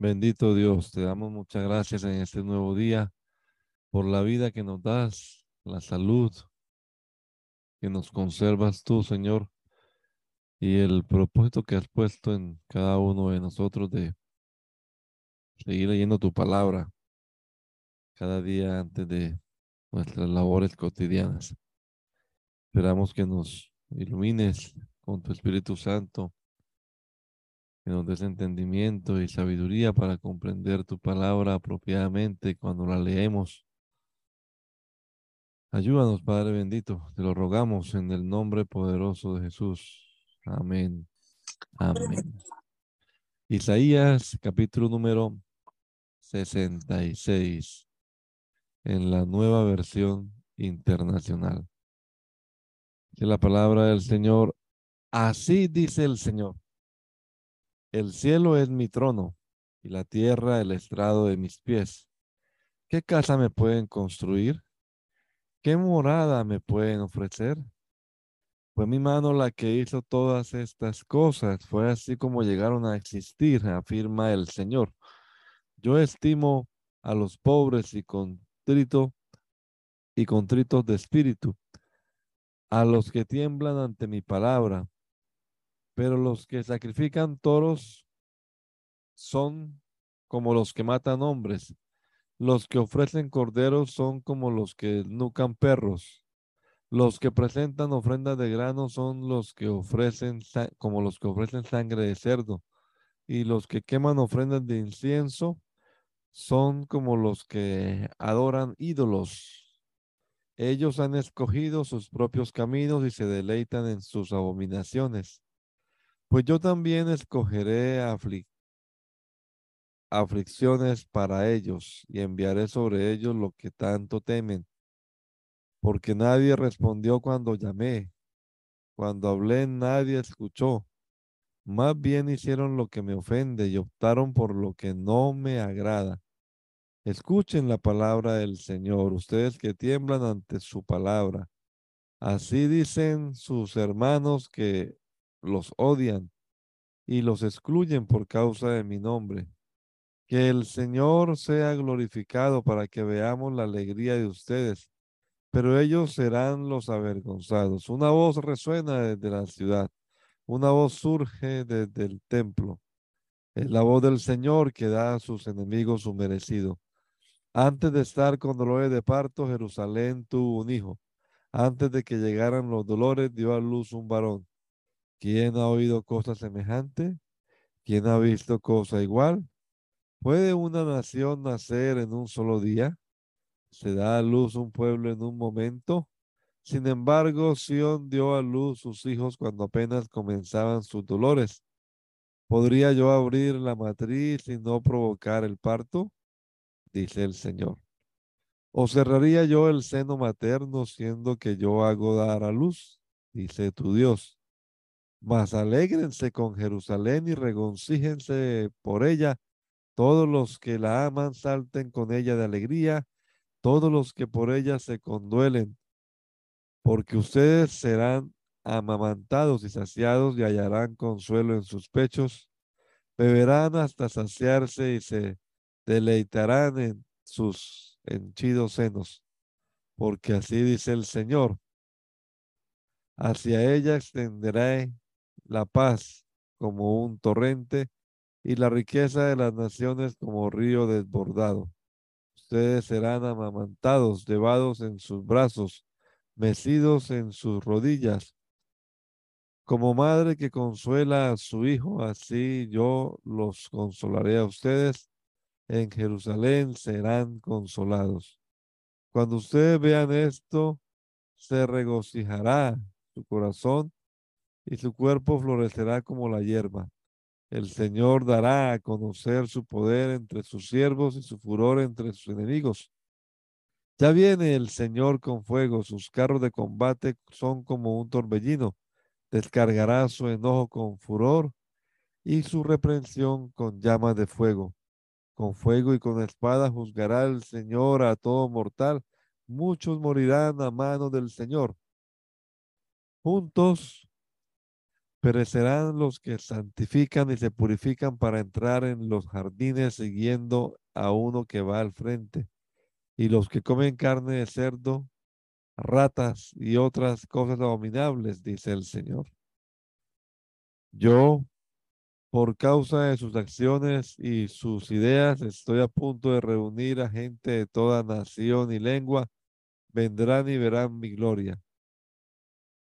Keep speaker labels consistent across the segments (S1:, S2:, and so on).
S1: Bendito Dios, te damos muchas gracias en este nuevo día por la vida que nos das, la salud que nos conservas tú, Señor, y el propósito que has puesto en cada uno de nosotros de seguir leyendo tu palabra cada día antes de nuestras labores cotidianas. Esperamos que nos ilumines con tu Espíritu Santo, que nos des entendimiento y sabiduría para comprender tu palabra apropiadamente cuando la leemos. Ayúdanos, Padre bendito, te lo rogamos en el nombre poderoso de Jesús. Amén. Amén. Isaías capítulo número 66 en la nueva versión internacional. De la palabra del Señor, así dice el Señor. El cielo es mi trono y la tierra el estrado de mis pies. ¿Qué casa me pueden construir? ¿Qué morada me pueden ofrecer? Fue mi mano la que hizo todas estas cosas. Fue así como llegaron a existir, afirma el Señor. Yo estimo a los pobres y contrito y contritos de espíritu, a los que tiemblan ante mi palabra. Pero los que sacrifican toros son como los que matan hombres. Los que ofrecen corderos son como los que nucan perros. Los que presentan ofrendas de grano son los que ofrecen como los que ofrecen sangre de cerdo. Y los que queman ofrendas de incienso son como los que adoran ídolos. Ellos han escogido sus propios caminos y se deleitan en sus abominaciones. Pues yo también escogeré aflicciones para ellos y enviaré sobre ellos lo que tanto temen. Porque nadie respondió cuando llamé. Cuando hablé nadie escuchó. Más bien hicieron lo que me ofende y optaron por lo que no me agrada. Escuchen la palabra del Señor, ustedes que tiemblan ante su palabra. Así dicen sus hermanos que los odian y los excluyen por causa de mi nombre. Que el Señor sea glorificado para que veamos la alegría de ustedes, pero ellos serán los avergonzados. Una voz resuena desde la ciudad, una voz surge desde el templo. Es la voz del Señor que da a sus enemigos su merecido. Antes de estar con dolores de parto, Jerusalén tuvo un hijo. Antes de que llegaran los dolores, dio a luz un varón. ¿Quién ha oído cosa semejante? ¿Quién ha visto cosa igual? ¿Puede una nación nacer en un solo día? ¿Se da a luz un pueblo en un momento? Sin embargo, Sión dio a luz sus hijos cuando apenas comenzaban sus dolores. ¿Podría yo abrir la matriz y no provocar el parto? Dice el Señor. ¿O cerraría yo el seno materno siendo que yo hago dar a luz? Dice tu Dios. Mas alégrense con Jerusalén y regoncíjense por ella. Todos los que la aman salten con ella de alegría. Todos los que por ella se conduelen. Porque ustedes serán amamantados y saciados y hallarán consuelo en sus pechos. Beberán hasta saciarse y se deleitarán en sus henchidos senos. Porque así dice el Señor. Hacia ella extenderé la paz como un torrente y la riqueza de las naciones como río desbordado. Ustedes serán amamantados, llevados en sus brazos, mecidos en sus rodillas. Como madre que consuela a su hijo, así yo los consolaré a ustedes. En Jerusalén serán consolados. Cuando ustedes vean esto, se regocijará su corazón y su cuerpo florecerá como la hierba. El Señor dará a conocer su poder entre sus siervos y su furor entre sus enemigos. Ya viene el Señor con fuego, sus carros de combate son como un torbellino. Descargará su enojo con furor y su reprensión con llamas de fuego. Con fuego y con espada juzgará el Señor a todo mortal. Muchos morirán a mano del Señor. Juntos Perecerán los que santifican y se purifican para entrar en los jardines siguiendo a uno que va al frente. Y los que comen carne de cerdo, ratas y otras cosas abominables, dice el Señor. Yo, por causa de sus acciones y sus ideas, estoy a punto de reunir a gente de toda nación y lengua. Vendrán y verán mi gloria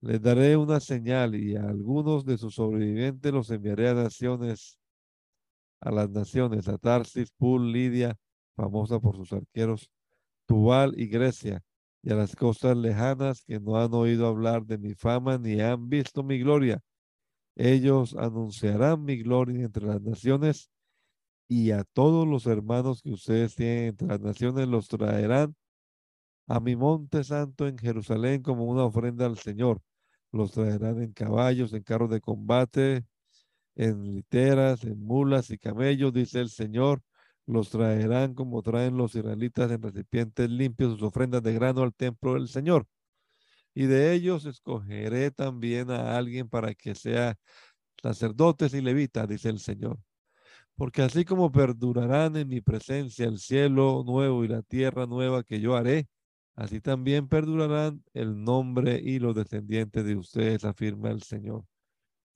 S1: les daré una señal y a algunos de sus sobrevivientes los enviaré a naciones, a las naciones, a Tarsis, Pul, Lidia, famosa por sus arqueros, Tubal y Grecia, y a las costas lejanas que no han oído hablar de mi fama ni han visto mi gloria. Ellos anunciarán mi gloria entre las naciones y a todos los hermanos que ustedes tienen entre las naciones los traerán a mi monte santo en Jerusalén como una ofrenda al Señor los traerán en caballos, en carros de combate, en literas, en mulas y camellos, dice el Señor. Los traerán como traen los israelitas en recipientes limpios sus ofrendas de grano al templo del Señor. Y de ellos escogeré también a alguien para que sea sacerdotes y levitas, dice el Señor. Porque así como perdurarán en mi presencia el cielo nuevo y la tierra nueva que yo haré, Así también perdurarán el nombre y los descendientes de ustedes, afirma el Señor.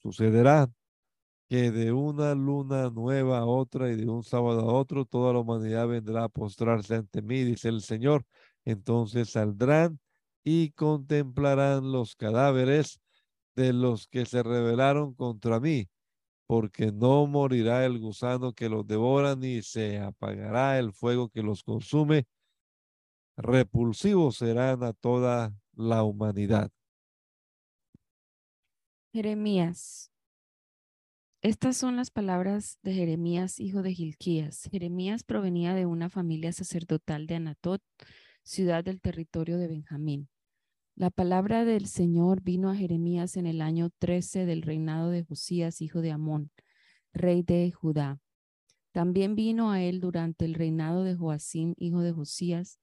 S1: Sucederá que de una luna nueva a otra y de un sábado a otro, toda la humanidad vendrá a postrarse ante mí, dice el Señor. Entonces saldrán y contemplarán los cadáveres de los que se rebelaron contra mí, porque no morirá el gusano que los devora, ni se apagará el fuego que los consume, repulsivos serán a toda la humanidad.
S2: Jeremías. Estas son las palabras de Jeremías, hijo de Gilquías. Jeremías provenía de una familia sacerdotal de Anatot, ciudad del territorio de Benjamín. La palabra del Señor vino a Jeremías en el año 13 del reinado de Josías, hijo de Amón, rey de Judá. También vino a él durante el reinado de Joacim, hijo de Josías,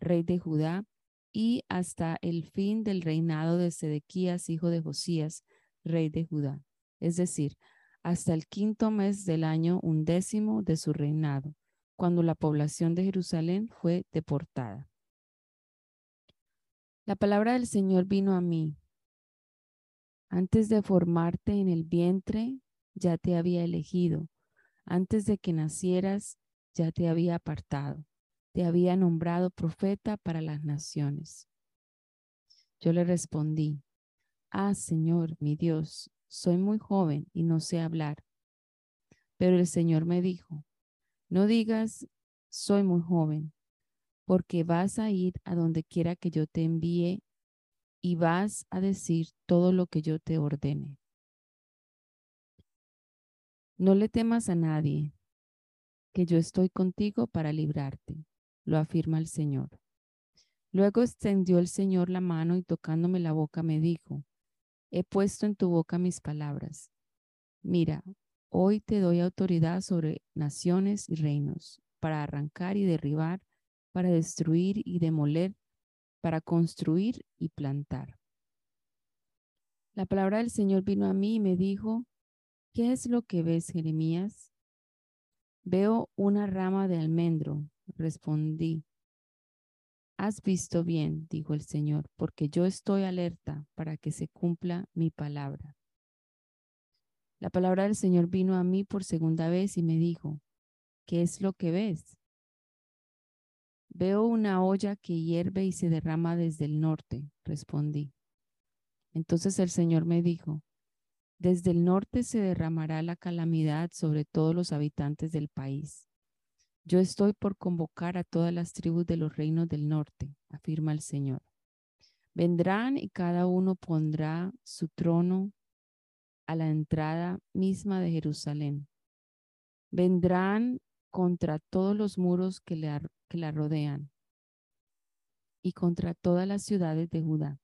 S2: rey de Judá, y hasta el fin del reinado de Sedequías, hijo de Josías, rey de Judá, es decir, hasta el quinto mes del año undécimo de su reinado, cuando la población de Jerusalén fue deportada. La palabra del Señor vino a mí. Antes de formarte en el vientre, ya te había elegido. Antes de que nacieras, ya te había apartado había nombrado profeta para las naciones. Yo le respondí, ah, Señor, mi Dios, soy muy joven y no sé hablar. Pero el Señor me dijo, no digas, soy muy joven, porque vas a ir a donde quiera que yo te envíe y vas a decir todo lo que yo te ordene. No le temas a nadie, que yo estoy contigo para librarte lo afirma el Señor. Luego extendió el Señor la mano y tocándome la boca me dijo, he puesto en tu boca mis palabras. Mira, hoy te doy autoridad sobre naciones y reinos, para arrancar y derribar, para destruir y demoler, para construir y plantar. La palabra del Señor vino a mí y me dijo, ¿qué es lo que ves, Jeremías? Veo una rama de almendro, Respondí, Has visto bien, dijo el Señor, porque yo estoy alerta para que se cumpla mi palabra. La palabra del Señor vino a mí por segunda vez y me dijo, ¿qué es lo que ves? Veo una olla que hierve y se derrama desde el norte, respondí. Entonces el Señor me dijo, desde el norte se derramará la calamidad sobre todos los habitantes del país. Yo estoy por convocar a todas las tribus de los reinos del norte, afirma el Señor. Vendrán y cada uno pondrá su trono a la entrada misma de Jerusalén. Vendrán contra todos los muros que la, rodean y contra todas las ciudades de Judá.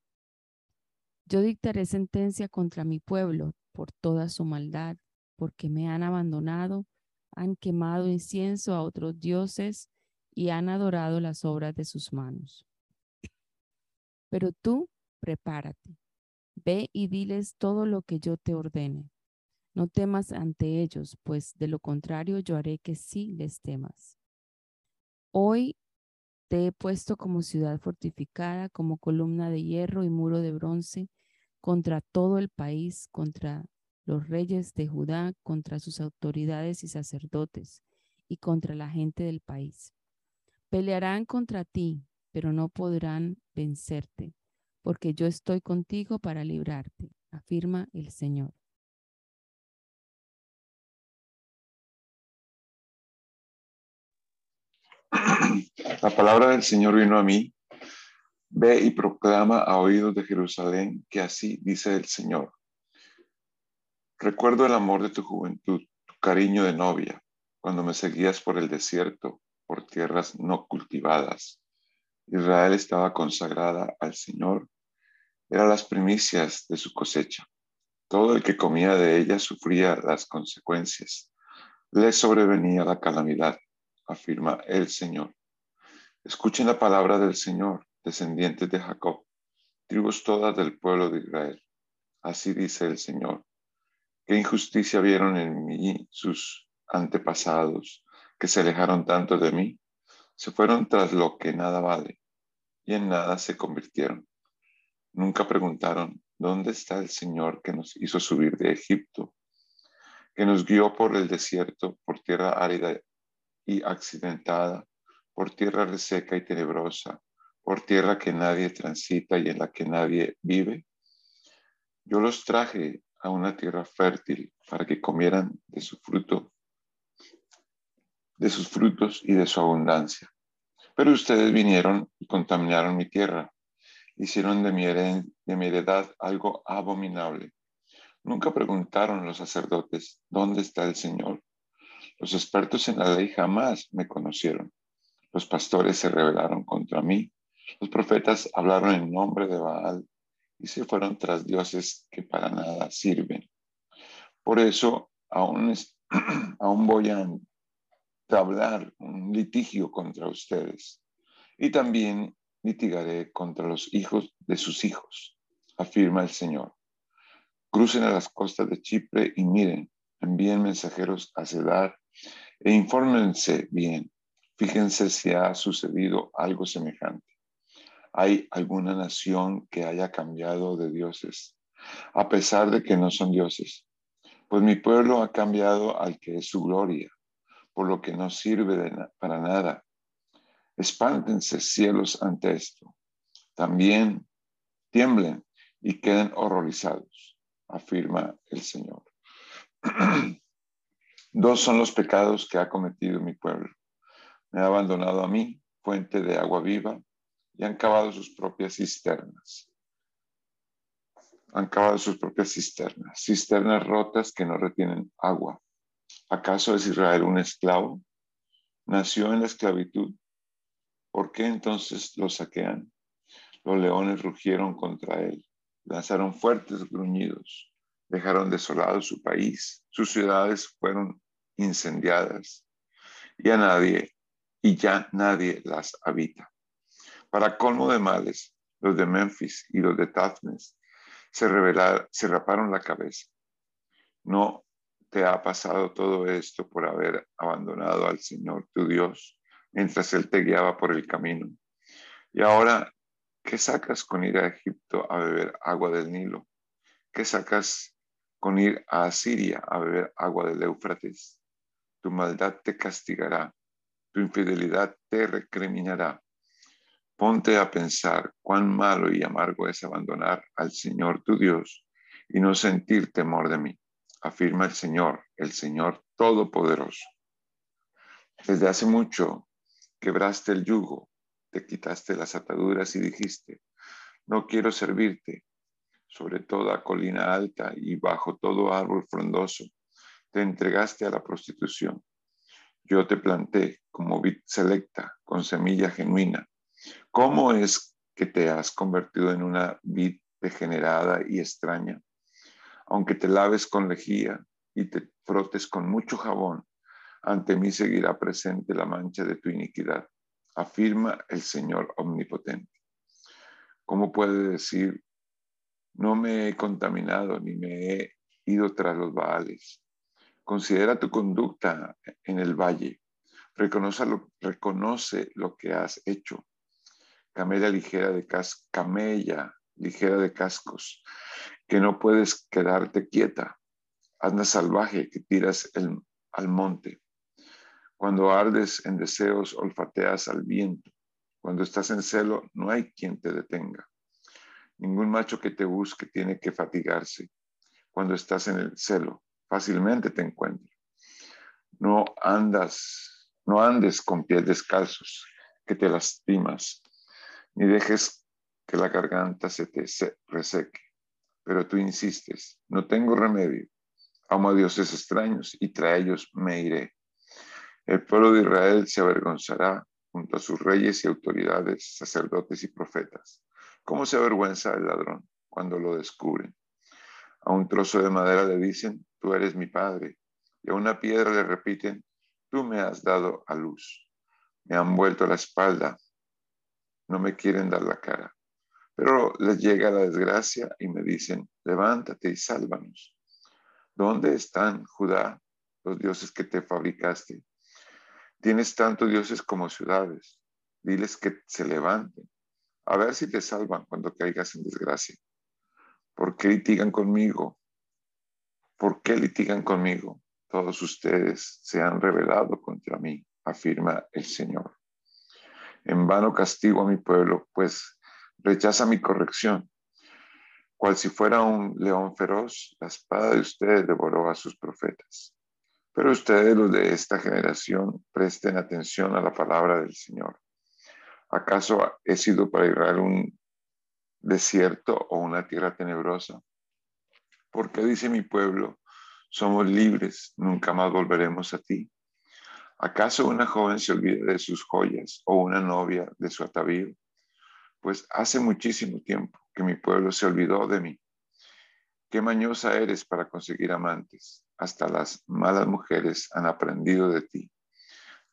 S2: Yo dictaré sentencia contra mi pueblo por toda su maldad, porque me han abandonado han quemado incienso a otros dioses y han adorado las obras de sus manos. Pero tú, prepárate. Ve y diles todo lo que yo te ordene. No temas ante ellos, pues de lo contrario yo haré que sí les temas. Hoy te he puesto como ciudad fortificada, como columna de hierro y muro de bronce contra todo el país, contra los reyes de Judá, contra sus autoridades y sacerdotes, y contra la gente del país. Pelearán contra ti, pero no podrán vencerte, porque yo estoy contigo para librarte, afirma el Señor.
S3: La palabra del Señor vino a mí. Ve y proclama a oídos de Jerusalén que así dice el Señor. Recuerdo el amor de tu juventud, tu cariño de novia, cuando me seguías por el desierto, por tierras no cultivadas. Israel estaba consagrada al Señor. Eran las primicias de su cosecha. Todo el que comía de ella sufría las consecuencias. Le sobrevenía la calamidad afirma el Señor. Escuchen la palabra del Señor, descendientes de Jacob, tribus todas del pueblo de Israel. Así dice el Señor. ¿Qué injusticia vieron en mí sus antepasados, que se alejaron tanto de mí? Se fueron tras lo que nada vale, y en nada se convirtieron. Nunca preguntaron, ¿dónde está el Señor que nos hizo subir de Egipto, que nos guió por el desierto, por tierra árida y accidentada, por tierra reseca y tenebrosa, por tierra que nadie transita y en la que nadie vive. Yo los traje a una tierra fértil para que comieran de su fruto, de sus frutos y de su abundancia. Pero ustedes vinieron y contaminaron mi tierra, hicieron de mi, de mi heredad algo abominable. Nunca preguntaron los sacerdotes, ¿dónde está el Señor? Los expertos en la ley jamás me conocieron. Los pastores se rebelaron contra mí. Los profetas hablaron en nombre de Baal y se fueron tras dioses que para nada sirven. Por eso aún, aún voy a hablar un litigio contra ustedes y también litigaré contra los hijos de sus hijos, afirma el Señor. Crucen a las costas de Chipre y miren, envíen mensajeros a Cedar e infórmense bien. Fíjense si ha sucedido algo semejante. ¿Hay alguna nación que haya cambiado de dioses, a pesar de que no son dioses? Pues mi pueblo ha cambiado al que es su gloria, por lo que no sirve para nada. Espántense cielos ante esto. También tiemblen y queden horrorizados, afirma el Señor. Dos son los pecados que ha cometido mi pueblo. Me ha abandonado a mí, fuente de agua viva, y han cavado sus propias cisternas. Han cavado sus propias cisternas, cisternas rotas que no retienen agua. ¿Acaso es Israel un esclavo? Nació en la esclavitud. ¿Por qué entonces lo saquean? Los leones rugieron contra él, lanzaron fuertes gruñidos, dejaron desolado su país, sus ciudades fueron incendiadas y a nadie y ya nadie las habita. Para colmo de males, los de Memphis y los de Tafnes se, se raparon la cabeza. No te ha pasado todo esto por haber abandonado al Señor tu Dios mientras Él te guiaba por el camino. Y ahora, ¿qué sacas con ir a Egipto a beber agua del Nilo? ¿Qué sacas con ir a Asiria a beber agua del Éufrates? tu maldad te castigará, tu infidelidad te recriminará. Ponte a pensar cuán malo y amargo es abandonar al Señor tu Dios y no sentir temor de mí, afirma el Señor, el Señor Todopoderoso. Desde hace mucho quebraste el yugo, te quitaste las ataduras y dijiste, no quiero servirte sobre toda colina alta y bajo todo árbol frondoso te entregaste a la prostitución. Yo te planté como vid selecta, con semilla genuina. ¿Cómo es que te has convertido en una vid degenerada y extraña? Aunque te laves con lejía y te frotes con mucho jabón, ante mí seguirá presente la mancha de tu iniquidad, afirma el Señor omnipotente. ¿Cómo puede decir No me he contaminado ni me he ido tras los baales. Considera tu conducta en el valle. Reconoce lo, reconoce lo que has hecho. Camella ligera de cas camella ligera de cascos, que no puedes quedarte quieta. Anda salvaje que tiras el, al monte. Cuando ardes en deseos, olfateas al viento. Cuando estás en celo, no hay quien te detenga. Ningún macho que te busque tiene que fatigarse. Cuando estás en el celo, fácilmente te encuentra. No andas, no andes con pies descalzos, que te lastimas, ni dejes que la garganta se te reseque. Pero tú insistes, no tengo remedio. Amo a dioses extraños y tras ellos me iré. El pueblo de Israel se avergonzará junto a sus reyes y autoridades, sacerdotes y profetas. ¿Cómo se avergüenza el ladrón cuando lo descubren? A un trozo de madera le dicen, tú eres mi padre. Y a una piedra le repiten, tú me has dado a luz. Me han vuelto la espalda, no me quieren dar la cara. Pero les llega la desgracia y me dicen, levántate y sálvanos. ¿Dónde están, Judá, los dioses que te fabricaste? Tienes tantos dioses como ciudades. Diles que se levanten. A ver si te salvan cuando caigas en desgracia. ¿Por qué litigan conmigo? ¿Por qué litigan conmigo? Todos ustedes se han rebelado contra mí, afirma el Señor. En vano castigo a mi pueblo, pues rechaza mi corrección. Cual si fuera un león feroz, la espada de ustedes devoró a sus profetas. Pero ustedes, los de esta generación, presten atención a la palabra del Señor. ¿Acaso he sido para Israel un desierto o una tierra tenebrosa? ¿Por qué dice mi pueblo, somos libres, nunca más volveremos a ti? ¿Acaso una joven se olvida de sus joyas o una novia de su atavío? Pues hace muchísimo tiempo que mi pueblo se olvidó de mí. Qué mañosa eres para conseguir amantes hasta las malas mujeres han aprendido de ti.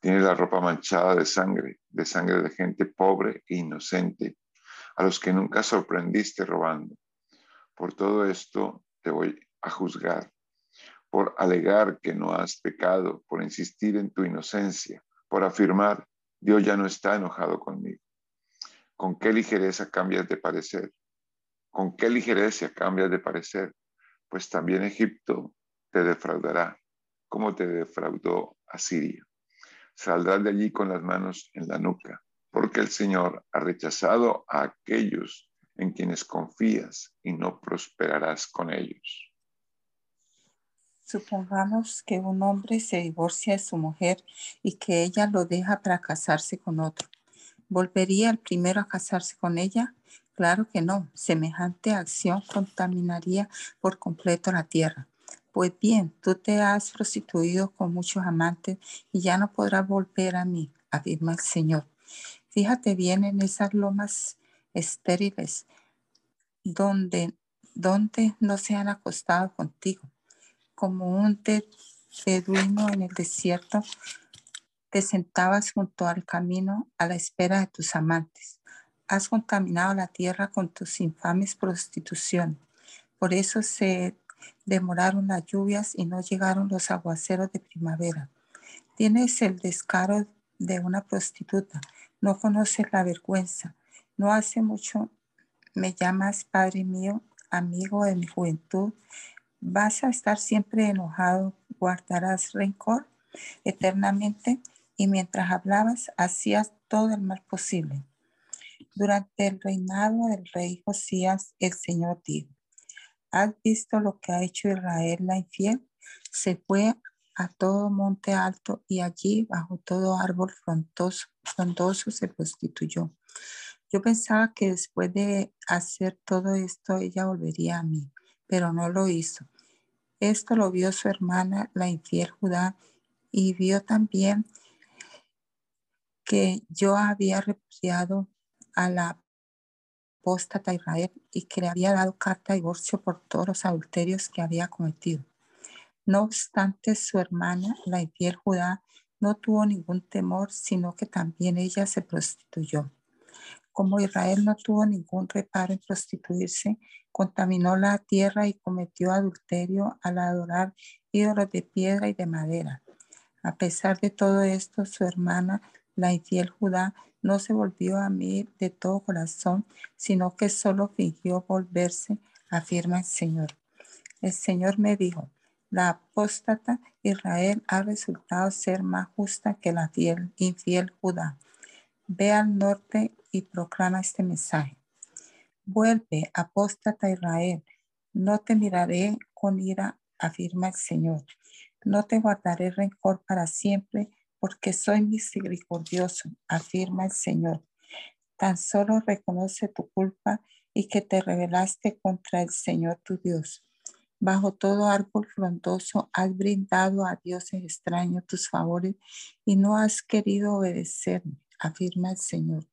S3: Tienes la ropa manchada de sangre, de sangre de gente pobre e inocente, a los que nunca sorprendiste robando. Por todo esto te voy a juzgar, por alegar que no has pecado, por insistir en tu inocencia, por afirmar, Dios ya no está enojado conmigo. ¿Con qué ligereza cambias de parecer? ¿Con qué ligereza cambias de parecer? Pues también Egipto te defraudará, como te defraudó Asiria. Saldrás de allí con las manos en la nuca, porque el Señor ha rechazado a aquellos en quienes confías y no prosperarás con ellos.
S4: Supongamos que un hombre se divorcia de su mujer y que ella lo deja para casarse con otro. ¿Volvería el primero a casarse con ella? Claro que no. Semejante acción contaminaría por completo la tierra. Pues bien, tú te has prostituido con muchos amantes y ya no podrás volver a mí, afirma el Señor. Fíjate bien en esas lomas estériles donde, donde no se han acostado contigo, como un beduino en el desierto, te sentabas junto al camino a la espera de tus amantes. Has contaminado la tierra con tus infames prostituciones. Por eso se Demoraron las lluvias y no llegaron los aguaceros de primavera. Tienes el descaro de una prostituta. No conoces la vergüenza. No hace mucho me llamas Padre mío, amigo de mi juventud. ¿Vas a estar siempre enojado? ¿Guardarás rencor eternamente? Y mientras hablabas, hacías todo el mal posible. Durante el reinado del rey Josías, el Señor dijo, ¿Has visto lo que ha hecho Israel la infiel? Se fue a todo monte alto y allí bajo todo árbol frondoso, frondoso se prostituyó. Yo pensaba que después de hacer todo esto ella volvería a mí, pero no lo hizo. Esto lo vio su hermana, la infiel Judá, y vio también que yo había repudiado a la apóstata Israel y que le había dado carta de divorcio por todos los adulterios que había cometido. No obstante, su hermana, la infiel Judá, no tuvo ningún temor, sino que también ella se prostituyó. Como Israel no tuvo ningún reparo en prostituirse, contaminó la tierra y cometió adulterio al adorar ídolos de piedra y de madera. A pesar de todo esto, su hermana, la infiel Judá, no se volvió a mí de todo corazón, sino que solo fingió volverse, afirma el Señor. El Señor me dijo, la apóstata Israel ha resultado ser más justa que la fiel, infiel Judá. Ve al norte y proclama este mensaje. Vuelve, apóstata Israel, no te miraré con ira, afirma el Señor. No te guardaré rencor para siempre, porque soy misericordioso, afirma el Señor. Tan solo reconoce tu culpa y que te rebelaste contra el Señor tu Dios. Bajo todo árbol frondoso has brindado a dioses extraños tus favores y no has querido obedecerme, afirma el Señor.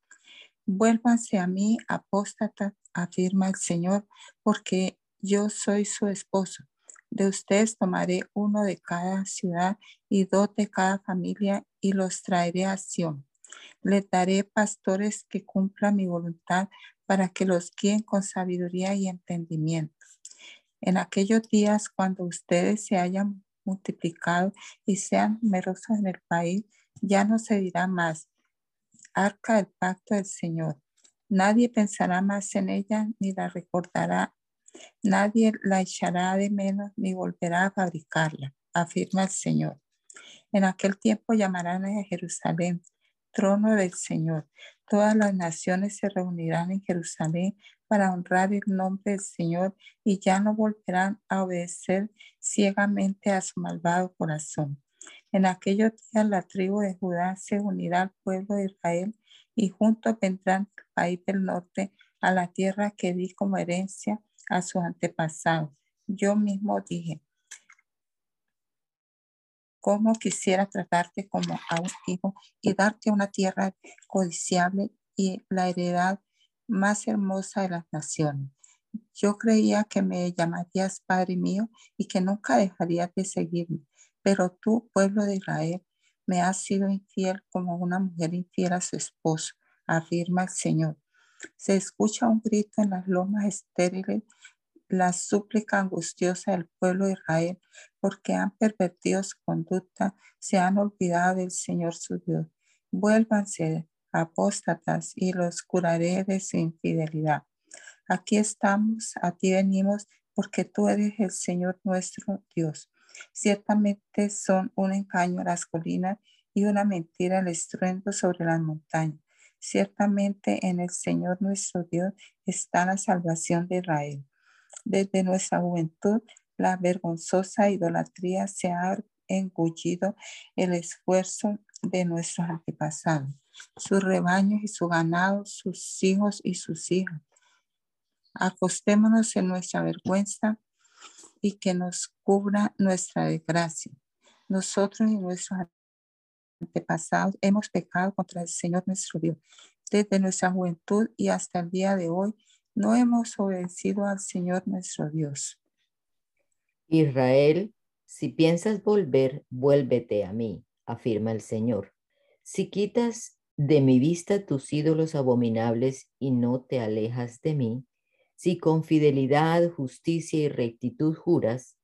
S4: Vuélvanse a mí, apóstata, afirma el Señor, porque yo soy su esposo de ustedes tomaré uno de cada ciudad y dos de cada familia y los traeré a Sion. Les daré pastores que cumplan mi voluntad para que los guíen con sabiduría y entendimiento. En aquellos días, cuando ustedes se hayan multiplicado y sean numerosos en el país, ya no se dirá más, arca del pacto del Señor. Nadie pensará más en ella ni la recordará Nadie la echará de menos ni volverá a fabricarla, afirma el Señor. En aquel tiempo llamarán a Jerusalén trono del Señor. Todas las naciones se reunirán en Jerusalén para honrar el nombre del Señor y ya no volverán a obedecer ciegamente a su malvado corazón. En aquellos días la tribu de Judá se unirá al pueblo de Israel y juntos vendrán al país del norte, a la tierra que di como herencia a sus antepasados. Yo mismo dije, ¿cómo quisiera tratarte como a un hijo y darte una tierra codiciable y la heredad más hermosa de las naciones? Yo creía que me llamarías Padre mío y que nunca dejarías de seguirme, pero tú, pueblo de Israel, me has sido infiel como una mujer infiel a su esposo, afirma el Señor. Se escucha un grito en las lomas estériles, la súplica angustiosa del pueblo de Israel, porque han pervertido su conducta, se han olvidado del Señor su Dios. Vuélvanse apóstatas y los curaré de su infidelidad. Aquí estamos, a ti venimos, porque tú eres el Señor nuestro Dios. Ciertamente son un engaño las colinas y una mentira el estruendo sobre las montañas. Ciertamente en el Señor nuestro Dios está la salvación de Israel. Desde nuestra juventud, la vergonzosa idolatría se ha engullido el esfuerzo de nuestros antepasados, sus rebaños y su ganado, sus hijos y sus hijas. Acostémonos en nuestra vergüenza y que nos cubra nuestra desgracia. Nosotros y nuestros antepasados hemos pecado contra el Señor nuestro Dios. Desde nuestra juventud y hasta el día de hoy no hemos obedecido al Señor nuestro Dios.
S5: Israel, si piensas volver, vuélvete a mí, afirma el Señor. Si quitas de mi vista tus ídolos abominables y no te alejas de mí, si con fidelidad, justicia y rectitud juras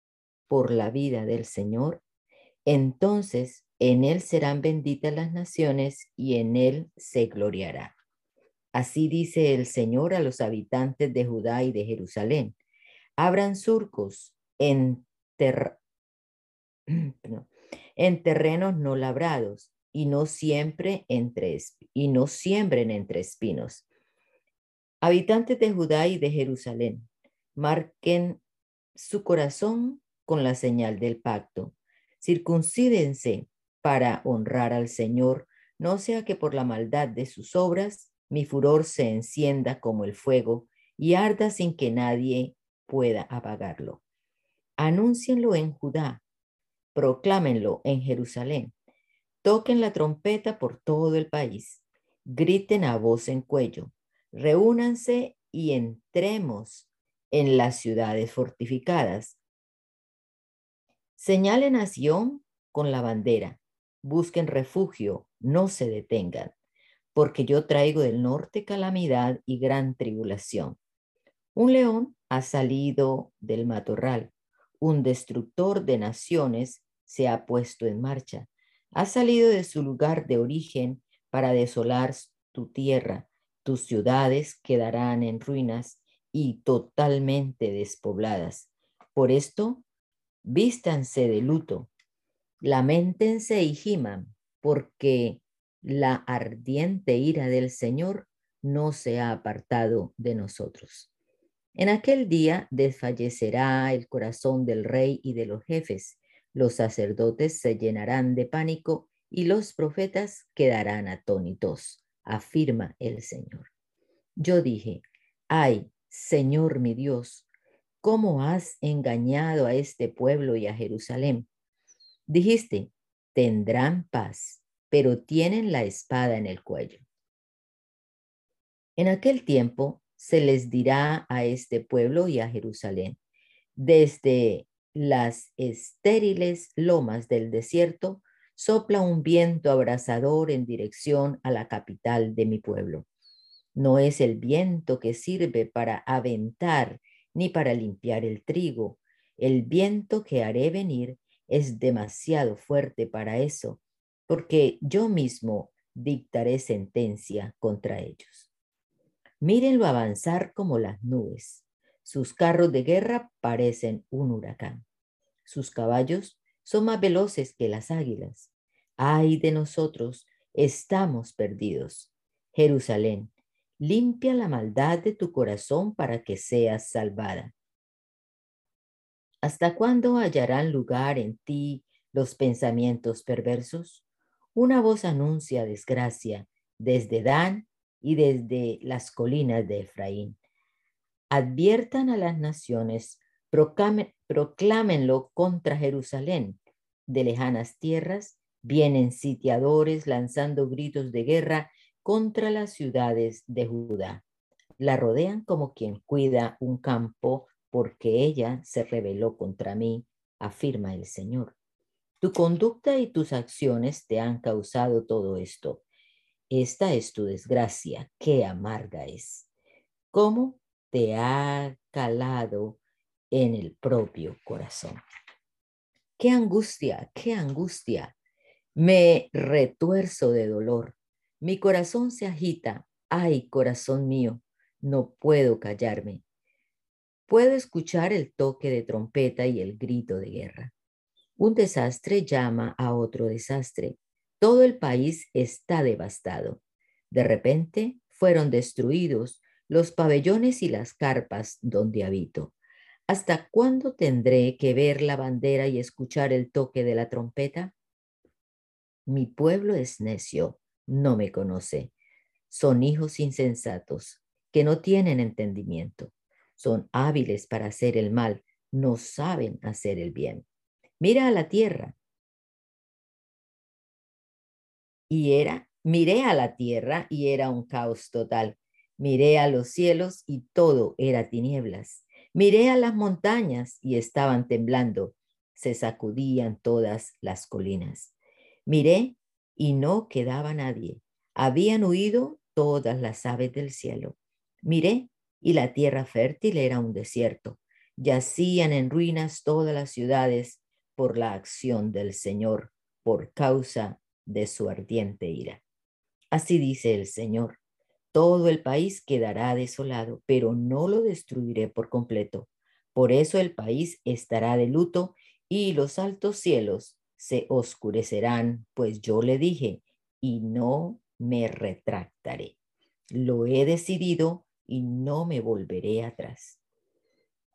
S5: por la vida del Señor, entonces en él serán benditas las naciones y en él se gloriará. Así dice el Señor a los habitantes de Judá y de Jerusalén. Abran surcos en, en terrenos no labrados y no siempre entre y no siembren entre espinos Habitantes de Judá y de Jerusalén, marquen su corazón con la señal del pacto. Circuncídense para honrar al Señor, no sea que por la maldad de sus obras mi furor se encienda como el fuego y arda sin que nadie pueda apagarlo. Anúncienlo en Judá, proclámenlo en Jerusalén, toquen la trompeta por todo el país, griten a voz en cuello, reúnanse y entremos en las ciudades fortificadas. Señalen a Sion con la bandera, busquen refugio, no se detengan. porque yo traigo del norte calamidad y gran tribulación. Un león ha salido del matorral, un destructor de naciones se ha puesto en marcha, ha salido de su lugar de origen para desolar tu tierra, tus ciudades quedarán en ruinas y totalmente despobladas. Por esto, vístanse de luto, lamentense y giman, porque la ardiente ira del Señor no se ha apartado de nosotros. En aquel día desfallecerá el corazón del rey y de los jefes, los sacerdotes se llenarán de pánico y los profetas quedarán atónitos, afirma el Señor. Yo dije, ay, Señor mi Dios, ¿cómo has engañado a este pueblo y a Jerusalén? Dijiste, tendrán paz, pero tienen la espada en el cuello. En aquel tiempo se les dirá a este pueblo y a Jerusalén, desde las estériles lomas del desierto sopla un viento abrasador en dirección a la capital de mi pueblo. No es el viento que sirve para aventar ni para limpiar el trigo. El viento que haré venir es demasiado fuerte para eso, porque yo mismo dictaré sentencia contra ellos. Mírenlo avanzar como las nubes. Sus carros de guerra parecen un huracán. Sus caballos son más veloces que las águilas. Ay de nosotros, estamos perdidos. Jerusalén, limpia la maldad de tu corazón para que seas salvada. ¿Hasta cuándo hallarán lugar en ti los pensamientos perversos? Una voz anuncia desgracia desde Dan y desde las colinas de Efraín. Adviertan a las naciones, proclámenlo contra Jerusalén. De lejanas tierras vienen sitiadores lanzando gritos de guerra contra las ciudades de Judá. La rodean como quien cuida un campo porque ella se rebeló contra mí, afirma el Señor. Tu conducta y tus acciones te han causado todo esto. Esta es tu desgracia, qué amarga es. ¿Cómo te ha calado en el propio corazón. Qué angustia, qué angustia. Me retuerzo de dolor. Mi corazón se agita. Ay, corazón mío, no puedo callarme. Puedo escuchar el toque de trompeta y el grito de guerra. Un desastre llama a otro desastre. Todo el país está devastado. De repente fueron destruidos los pabellones y las carpas donde habito. ¿Hasta cuándo tendré que ver la bandera y escuchar el toque de la trompeta? Mi pueblo es necio, no me conoce. Son hijos insensatos, que no tienen entendimiento. Son hábiles para hacer el mal, no saben hacer el bien. Mira a la tierra. Y era, miré a la tierra y era un caos total. Miré a los cielos y todo era tinieblas. Miré a las montañas y estaban temblando, se sacudían todas las colinas. Miré y no quedaba nadie. Habían huido todas las aves del cielo. Miré y la tierra fértil era un desierto. Yacían en ruinas todas las ciudades por la acción del Señor, por causa de su ardiente ira. Así dice el Señor. Todo el país quedará desolado, pero no lo destruiré por completo. Por eso el país estará de luto y los altos cielos se oscurecerán, pues yo le dije, y no me retractaré. Lo he decidido y no me volveré atrás.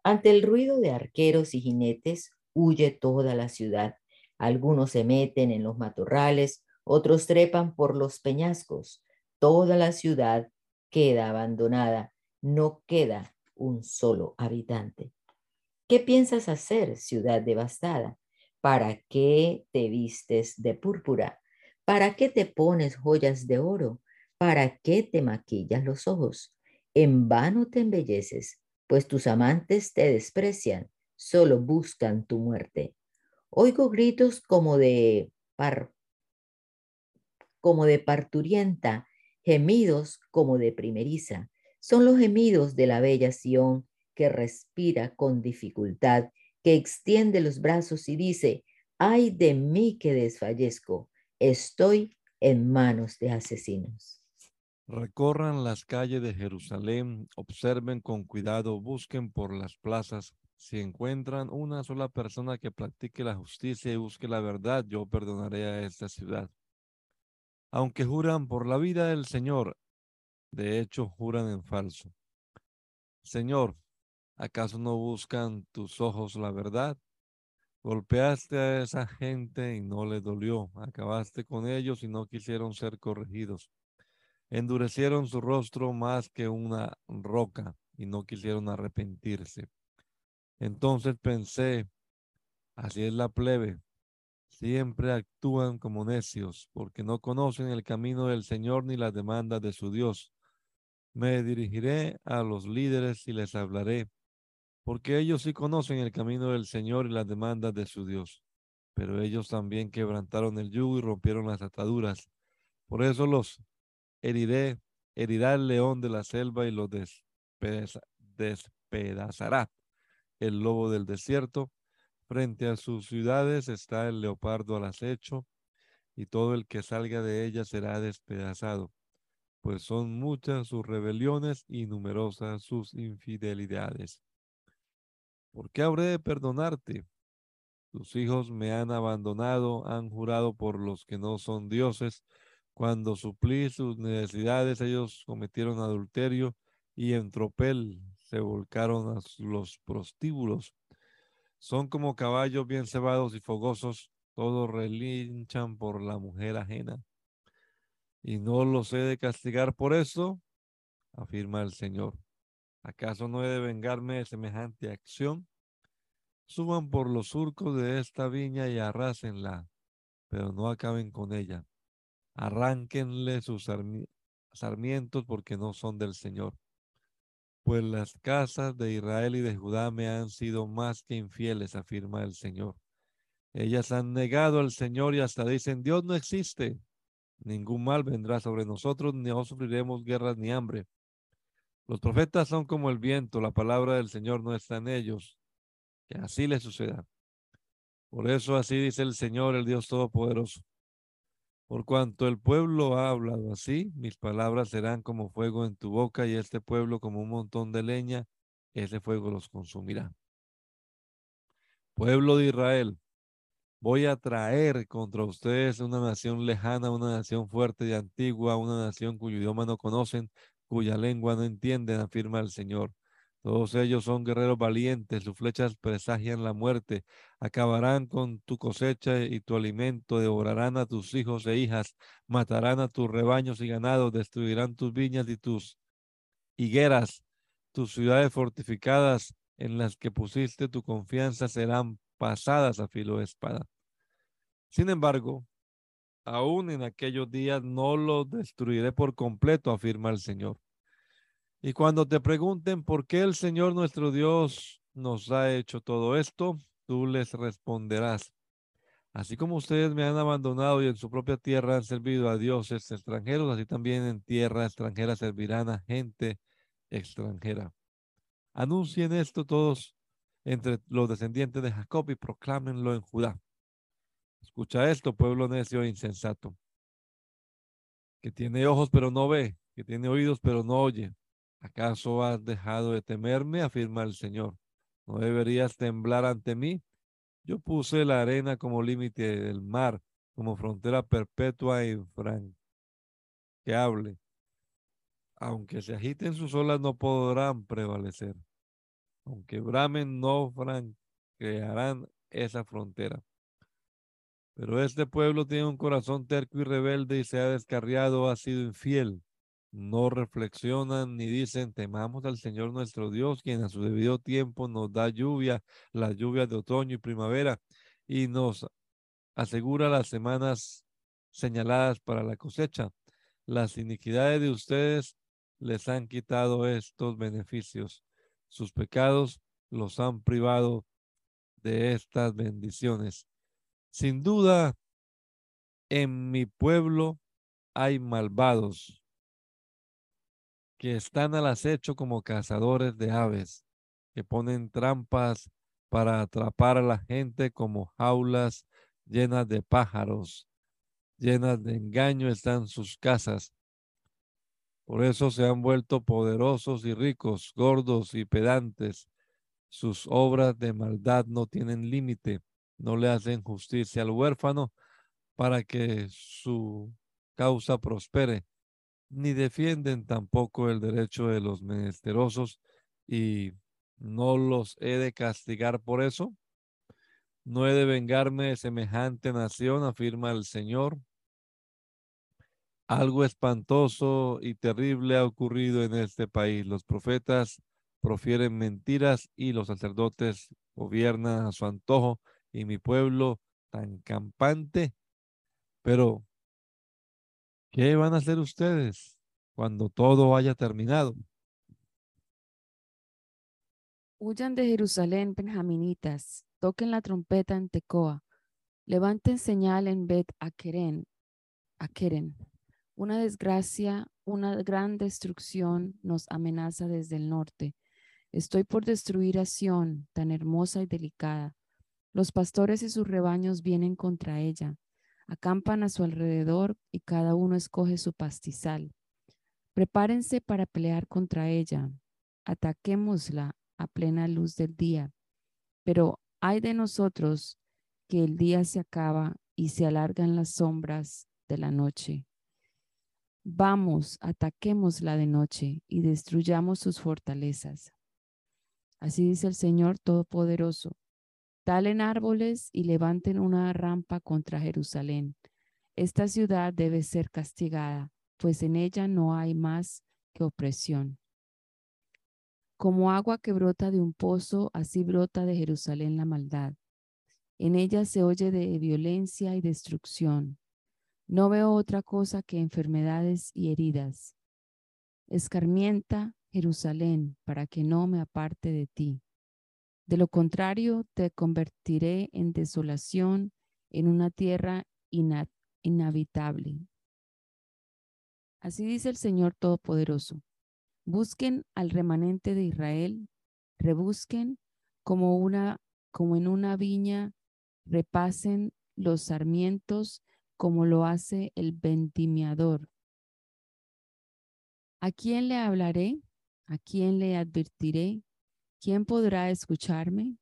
S5: Ante el ruido de arqueros y jinetes, huye toda la ciudad. Algunos se meten en los matorrales, otros trepan por los peñascos. Toda la ciudad queda abandonada, no queda un solo habitante. ¿Qué piensas hacer, ciudad devastada? ¿Para qué te vistes de púrpura? ¿Para qué te pones joyas de oro? ¿Para qué te maquillas los ojos? En vano te embelleces, pues tus amantes te desprecian, solo buscan tu muerte. Oigo gritos como de como de parturienta gemidos como de primeriza. Son los gemidos de la bella Sión que respira con dificultad, que extiende los brazos y dice, ay de mí que desfallezco, estoy en manos de asesinos.
S1: Recorran las calles de Jerusalén, observen con cuidado, busquen por las plazas. Si encuentran una sola persona que practique la justicia y busque la verdad, yo perdonaré a esta ciudad. Aunque juran por la vida del Señor, de hecho juran en falso. Señor, ¿acaso no buscan tus ojos la verdad? Golpeaste a esa gente y no le dolió. Acabaste con ellos y no quisieron ser corregidos. Endurecieron su rostro más que una roca y no quisieron arrepentirse. Entonces pensé, así es la plebe, siempre actúan como necios, porque no conocen el camino del Señor ni las demandas de su Dios. Me dirigiré a los líderes y les hablaré, porque ellos sí conocen el camino del Señor y las demandas de su Dios. Pero ellos también quebrantaron el yugo y rompieron las ataduras. Por eso los heriré, herirá el león de la selva y los despedazará el lobo del desierto. Frente a sus ciudades está el leopardo al acecho, y todo el que salga de ella será despedazado, pues son muchas sus rebeliones y numerosas sus infidelidades. ¿Por qué habré de perdonarte? Tus hijos me han abandonado, han jurado por los que no son dioses, cuando suplí sus necesidades, ellos cometieron adulterio y en tropel se volcaron a los prostíbulos. Son como caballos bien cebados y fogosos, todos relinchan por la mujer ajena. Y no los he de castigar por eso, afirma el Señor. ¿Acaso no he de vengarme de semejante acción? Suban por los surcos de esta viña y arrásenla, pero no acaben con ella arránquenle sus sarmientos porque no son del Señor. Pues las casas de Israel y de Judá me han sido más que infieles, afirma el Señor. Ellas han negado al Señor y hasta dicen, Dios no existe. Ningún mal vendrá sobre nosotros, ni no sufriremos guerras ni hambre. Los profetas son como el viento, la palabra del Señor no está en ellos. Que así les suceda. Por eso así dice el Señor, el Dios Todopoderoso. Por cuanto el pueblo ha hablado así, mis palabras serán como fuego en tu boca y este pueblo como un montón de leña, ese fuego los consumirá. Pueblo de Israel, voy a traer contra ustedes una nación lejana, una nación fuerte y antigua, una nación cuyo idioma no conocen, cuya lengua no entienden, afirma el Señor. Todos ellos son guerreros valientes, sus flechas presagian la muerte, acabarán con tu cosecha y tu alimento, devorarán a tus hijos e hijas, matarán a tus rebaños y ganados, destruirán tus viñas y tus higueras, tus ciudades fortificadas en las que pusiste tu confianza serán pasadas a filo de espada. Sin embargo, aún en aquellos días no los destruiré por completo, afirma el Señor. Y cuando te pregunten por qué el Señor nuestro Dios nos ha hecho todo esto, tú les responderás, así como ustedes me han abandonado y en su propia tierra han servido a dioses extranjeros, así también en tierra extranjera servirán a gente extranjera. Anuncien esto todos entre los descendientes de Jacob y proclámenlo en Judá. Escucha esto, pueblo necio e insensato, que tiene ojos pero no ve, que tiene oídos pero no oye ¿Acaso has dejado de temerme? afirma el Señor. ¿No deberías temblar ante mí? Yo puse la arena como límite del mar, como frontera perpetua e infranqueable. Aunque se agiten sus olas, no podrán prevalecer. Aunque bramen, no franquearán esa frontera. Pero este pueblo tiene un corazón terco y rebelde y se ha descarriado, ha sido infiel no reflexionan ni dicen, temamos al Señor nuestro Dios, quien a su debido tiempo nos da lluvia, las lluvias de otoño y primavera, y nos asegura las semanas señaladas para la cosecha. Las iniquidades de ustedes les han quitado estos beneficios. Sus pecados los han privado de estas bendiciones. Sin duda, en mi pueblo hay malvados que están al acecho como cazadores de aves, que ponen trampas para atrapar a la gente como jaulas llenas de pájaros, llenas de engaño están sus casas. Por eso se han vuelto poderosos y ricos, gordos y pedantes. Sus obras de maldad no tienen límite, no le hacen justicia al huérfano para que su causa prospere, ni defienden tampoco el derecho de los menesterosos y no los he de castigar por eso. No he de vengarme de semejante nación, afirma el Señor. Algo espantoso y terrible ha ocurrido en este país. Los profetas profieren mentiras y los sacerdotes gobiernan a su antojo y mi pueblo tan campante. Pero, ¿qué van a hacer ustedes cuando todo haya terminado?
S2: Huyan de Jerusalén, benjaminitas, toquen la trompeta en Tecoa, levanten señal en Bet Akeren, Akeren. Una desgracia, una gran destrucción nos amenaza desde el norte. Estoy por destruir a Sión, tan hermosa y delicada. Los pastores y sus rebaños vienen contra ella, acampan a su alrededor y cada uno escoge su pastizal. Prepárense para pelear contra ella. Ataquémosla a plena luz del día. Pero hay de nosotros que el día se acaba y se alargan las sombras de la noche. Vamos, ataquémosla de noche y destruyamos sus fortalezas. Así dice el Señor Todopoderoso. Talen árboles y levanten una rampa contra Jerusalén. Esta ciudad debe ser castigada, pues en ella no hay más que opresión. Como agua que brota de un pozo, así brota de Jerusalén la maldad. En ella se oye de violencia y destrucción. No veo otra cosa que enfermedades y heridas. Escarmienta Jerusalén para que no me aparte de ti. De lo contrario, te convertiré en desolación, en una tierra inhabitable. Así dice el Señor Todopoderoso. Busquen al remanente de Israel, rebusquen como como en una viña, repasen los sarmientos como lo hace el vendimiador. ¿A quién le hablaré? ¿A quién le advertiré? ¿Quién podrá escucharme?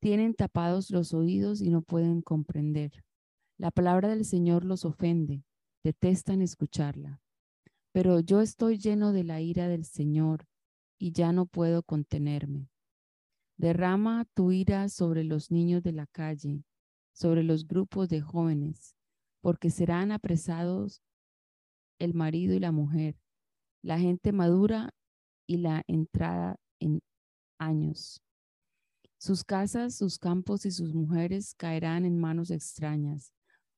S2: Tienen tapados los oídos y no pueden comprender. La palabra del Señor los ofende, detestan escucharla pero yo estoy lleno de la ira del Señor y ya no puedo contenerme. Derrama tu ira sobre los niños de la calle, sobre los grupos de jóvenes, porque serán apresados el marido y la mujer, la gente madura y la entrada en años. Sus casas, sus campos y sus mujeres caerán en manos extrañas,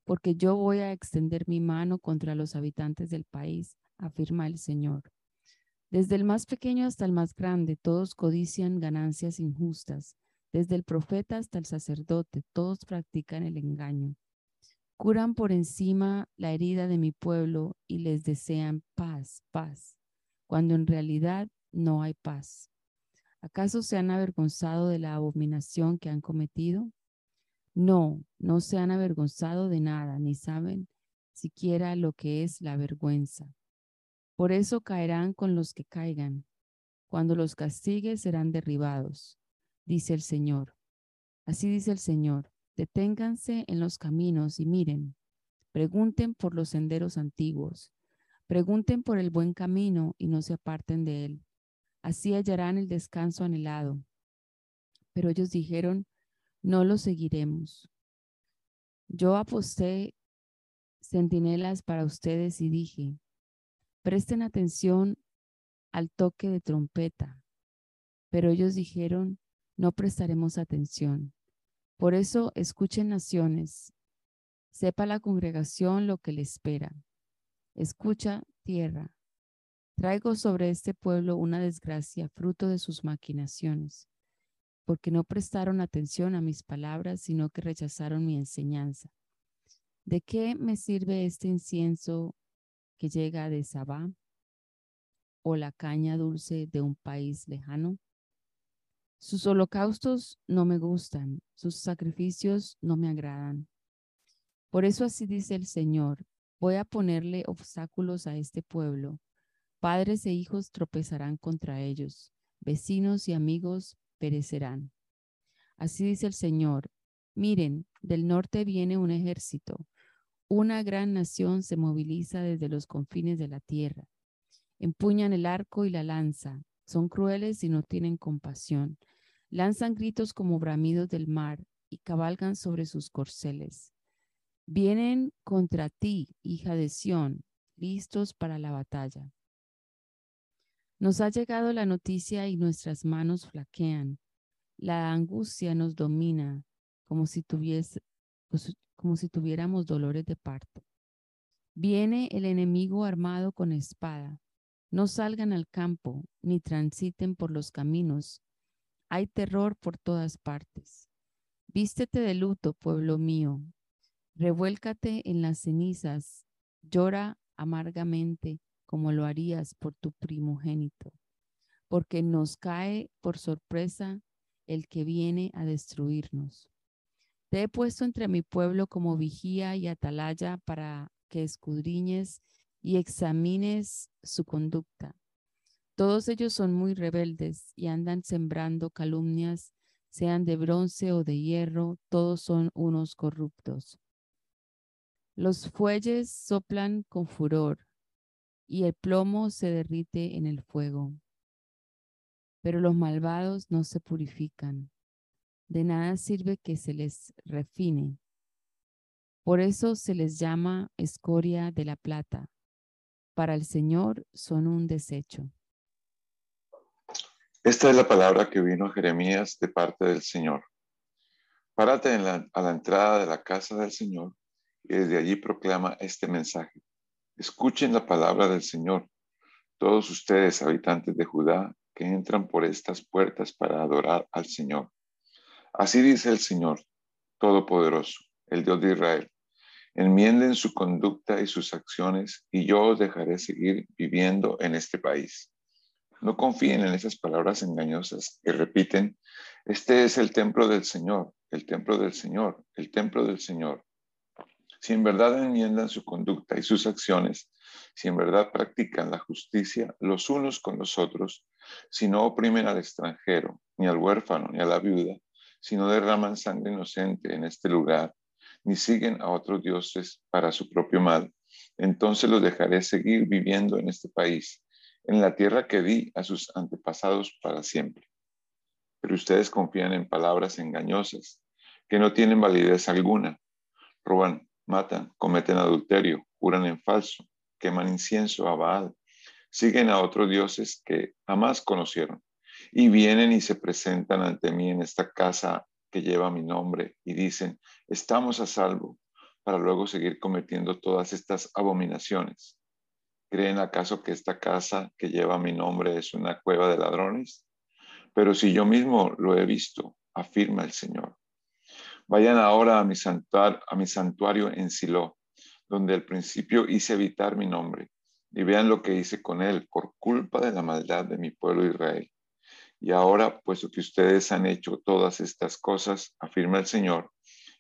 S2: porque yo voy a extender mi mano contra los habitantes del país afirma el Señor. Desde el más pequeño hasta el más grande, todos codician ganancias injustas. Desde el profeta hasta el sacerdote, todos practican el engaño. Curan por encima la herida de mi pueblo y les desean paz, paz, cuando en realidad no hay paz. ¿Acaso se han avergonzado de la abominación que han cometido? No, no se han avergonzado de nada, ni saben siquiera lo que es la vergüenza. Por eso caerán con los que caigan. Cuando los castigue serán derribados, dice el Señor. Así dice el Señor. Deténganse en los caminos y miren. Pregunten por los senderos antiguos. Pregunten por el buen camino y no se aparten de él. Así hallarán el descanso anhelado. Pero ellos dijeron, no lo seguiremos. Yo aposté centinelas para ustedes y dije, Presten atención al toque de trompeta. Pero ellos dijeron, no prestaremos atención. Por eso escuchen naciones. Sepa la congregación lo que le espera. Escucha tierra. Traigo sobre este pueblo una desgracia, fruto de sus maquinaciones, porque no prestaron atención a mis palabras, sino que rechazaron mi enseñanza. ¿De qué me sirve este incienso que llega de Sabá. o la caña dulce de un país lejano? Sus holocaustos no me gustan, sus sacrificios no me agradan. Por eso así dice el Señor, voy a ponerle obstáculos a este pueblo. Padres e hijos tropezarán contra ellos, vecinos y amigos perecerán. Así dice el Señor, miren, del norte viene un ejército, una gran nación se moviliza desde los confines de la tierra. Empuñan el arco y la lanza, son crueles y no tienen compasión. Lanzan gritos como bramidos del mar y cabalgan sobre sus corceles. Vienen contra ti, hija de Sión, listos para la batalla. Nos ha llegado la noticia y nuestras manos flaquean. La angustia nos domina como si, tuviese, pues, como si tuviéramos dolores de parto. Viene el enemigo armado con espada. No salgan al campo, ni transiten por los caminos. Hay terror por todas partes. Vístete de luto, pueblo mío. Revuélcate en las cenizas. Llora amargamente como lo harías por tu primogénito, porque nos cae por sorpresa el que viene a destruirnos. Te he puesto entre mi pueblo como vigía y atalaya para que escudriñes y examines su conducta. Todos ellos son muy rebeldes y andan sembrando calumnias, sean de bronce o de hierro, todos son unos corruptos. Los fuelles soplan con furor y el plomo se derrite en el fuego. Pero los malvados no se purifican de nada sirve que se les refine. Por eso se les llama escoria de la plata. Para el Señor son un desecho.
S3: Esta es la palabra que vino a Jeremías de parte del Señor. Párate a la entrada de la casa del Señor y desde allí proclama este mensaje. Escuchen la palabra del Señor, todos ustedes, habitantes de Judá, que entran por estas puertas para adorar al Señor. Así dice el Señor Todopoderoso, el Dios de Israel. Enmienden su conducta y sus acciones y yo os dejaré seguir viviendo en este país. No confíen en esas palabras engañosas que repiten, este es el templo del Señor, el templo del Señor, el templo del Señor. Si en verdad enmiendan su conducta y sus acciones, si en verdad practican la justicia los unos con los otros, si no oprimen al extranjero, ni al huérfano, ni a la viuda, si no derraman sangre inocente en este lugar, ni siguen a otros dioses para su propio mal, entonces los dejaré seguir viviendo en este país, en la tierra que di a sus antepasados para siempre. Pero ustedes confían en palabras engañosas, que no tienen validez alguna. Roban, matan, cometen adulterio, juran en falso, queman incienso a Baal, siguen a otros dioses que jamás conocieron y vienen y se presentan ante mí en esta casa que lleva mi nombre y dicen, estamos a salvo, para luego seguir cometiendo todas estas abominaciones. ¿Creen acaso que esta casa que lleva mi nombre es una cueva de ladrones? Pero si yo mismo lo he visto, afirma el Señor. Vayan ahora a mi santuario, en Silo, donde al principio hice evitar mi nombre, y vean lo que hice con él por culpa de la maldad de mi pueblo Israel. Y ahora, puesto que ustedes han hecho todas estas cosas, afirma el Señor,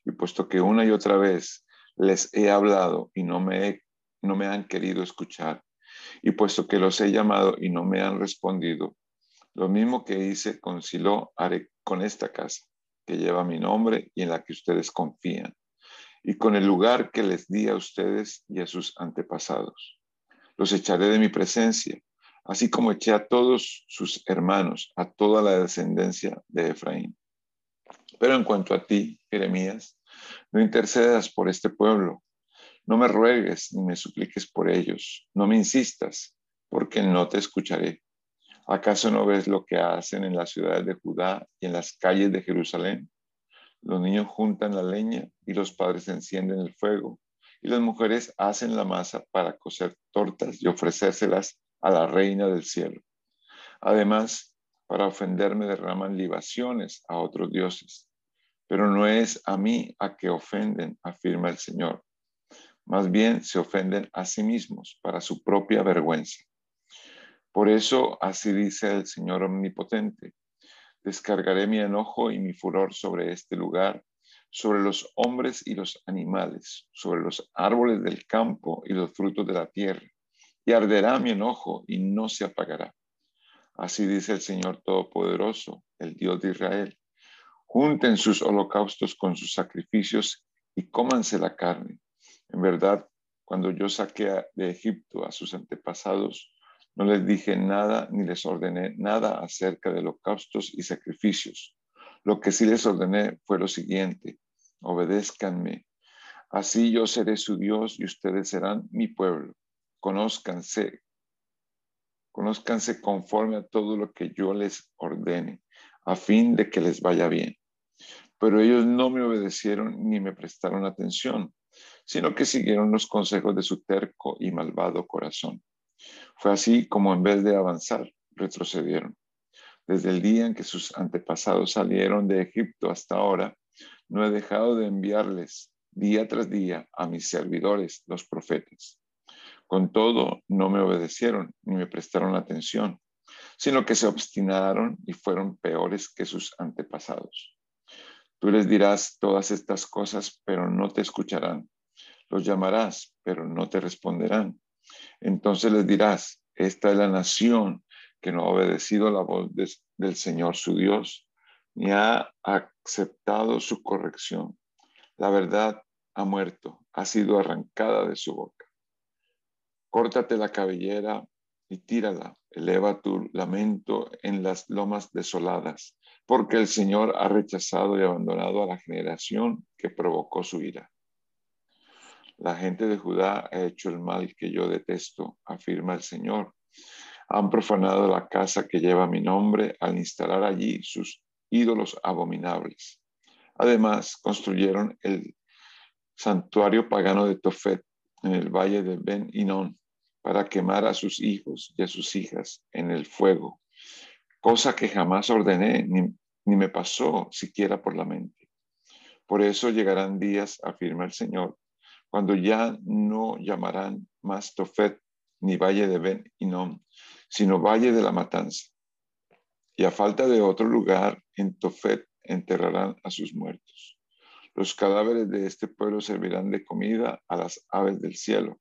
S3: y puesto que una y otra vez les he hablado y no me, no me han querido escuchar, y puesto que los he llamado y no me han respondido, lo mismo que hice con Silo haré con esta casa, que lleva mi nombre y en la que ustedes confían, y con el lugar que les di a ustedes y a sus antepasados. Los echaré de mi presencia así como eché a todos sus hermanos, a toda la descendencia de Efraín. Pero en cuanto a ti, Jeremías, no intercedas por este pueblo, no me ruegues ni me supliques por ellos, no me insistas, porque no te escucharé. ¿Acaso no ves lo que hacen en las ciudades de Judá y en las calles de Jerusalén? Los niños juntan la leña y los padres encienden el fuego y las mujeres hacen la masa para cocer tortas y ofrecérselas a la reina del cielo. Además, para ofenderme derraman libaciones a otros dioses, pero no es a mí a que ofenden, afirma el Señor. Más bien se ofenden a sí mismos para su propia vergüenza. Por eso así dice el Señor Omnipotente. Descargaré mi enojo y mi furor sobre este lugar, sobre los hombres y los animales, sobre los árboles del campo y los frutos de la tierra, y arderá mi enojo y no se apagará. Así dice el Señor Todopoderoso, el Dios de Israel. Junten sus holocaustos con sus sacrificios y cómanse la carne. En verdad, cuando yo saqué de Egipto a sus antepasados, no les dije nada ni les ordené nada acerca de holocaustos y sacrificios. Lo que sí les ordené fue lo siguiente, obedézcanme. Así yo seré su Dios y ustedes serán mi pueblo. Conózcanse, conózcanse conforme a todo lo que yo les ordene, a fin de que les vaya bien. Pero ellos no me obedecieron ni me prestaron atención, sino que siguieron los consejos de su terco y malvado corazón. Fue así como en vez de avanzar, retrocedieron. Desde el día en que sus antepasados salieron de Egipto hasta ahora, no he dejado de enviarles día tras día a mis servidores, los profetas. Con todo, no me obedecieron ni me prestaron atención, sino que se obstinaron y fueron peores que sus antepasados. Tú les dirás todas estas cosas, pero no te escucharán. Los llamarás, pero no te responderán. Entonces les dirás, esta es la nación que no ha obedecido la voz del Señor su Dios, ni ha aceptado su corrección. La verdad ha muerto, ha sido arrancada de su boca. Córtate la cabellera y tírala, eleva tu lamento en las lomas desoladas, porque el Señor ha rechazado y abandonado a la generación que provocó su ira. La gente de Judá ha hecho el mal que yo detesto, afirma el Señor. Han profanado la casa que lleva mi nombre al instalar allí sus ídolos abominables. Además, construyeron el santuario pagano de Tofet en el valle de Ben Inón para quemar a sus hijos y a sus hijas en el fuego, cosa que jamás ordené ni, ni me pasó siquiera por la mente. Por eso llegarán días, afirma el Señor, cuando ya no llamarán más Tofet ni Valle de Ben Inom, sino Valle de la Matanza. Y a falta de otro lugar, en Tofet enterrarán a sus muertos. Los cadáveres de este pueblo servirán de comida a las aves del cielo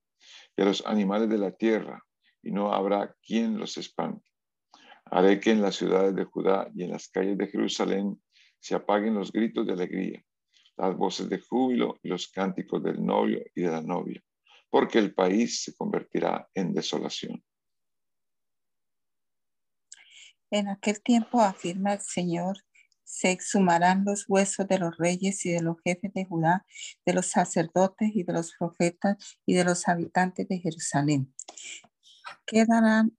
S3: y a los animales de la tierra, y no habrá quien los espante. Haré que en las ciudades de Judá y en las calles de Jerusalén se apaguen los gritos de alegría las voces de júbilo y los cánticos del novio y de la novia, porque el país se convertirá en desolación.
S4: En aquel tiempo, afirma el Señor, se exhumarán los huesos de los reyes y de los jefes de Judá, de los sacerdotes y de los profetas y de los habitantes de Jerusalén. Quedarán,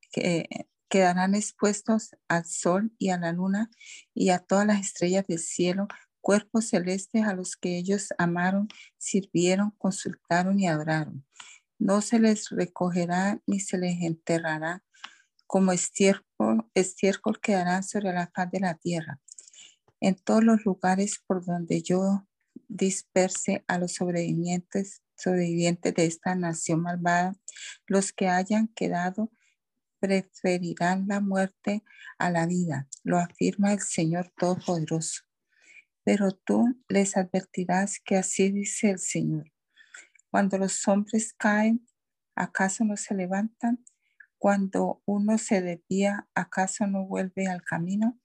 S4: quedarán expuestos al sol y a la luna y a todas las estrellas del cielo cuerpos celestes a los que ellos amaron, sirvieron, consultaron y adoraron. No se les recogerá ni se les enterrará, como estiércol, estiércol quedarán sobre la faz de la tierra. En todos los lugares por donde yo disperse a los sobrevivientes, sobrevivientes de esta nación malvada, los que hayan quedado preferirán la muerte a la vida, lo afirma el Señor Todopoderoso. Pero tú les advertirás que así dice el Señor. Cuando los hombres caen, ¿acaso no se levantan? Cuando uno se desvía, ¿acaso no vuelve al camino?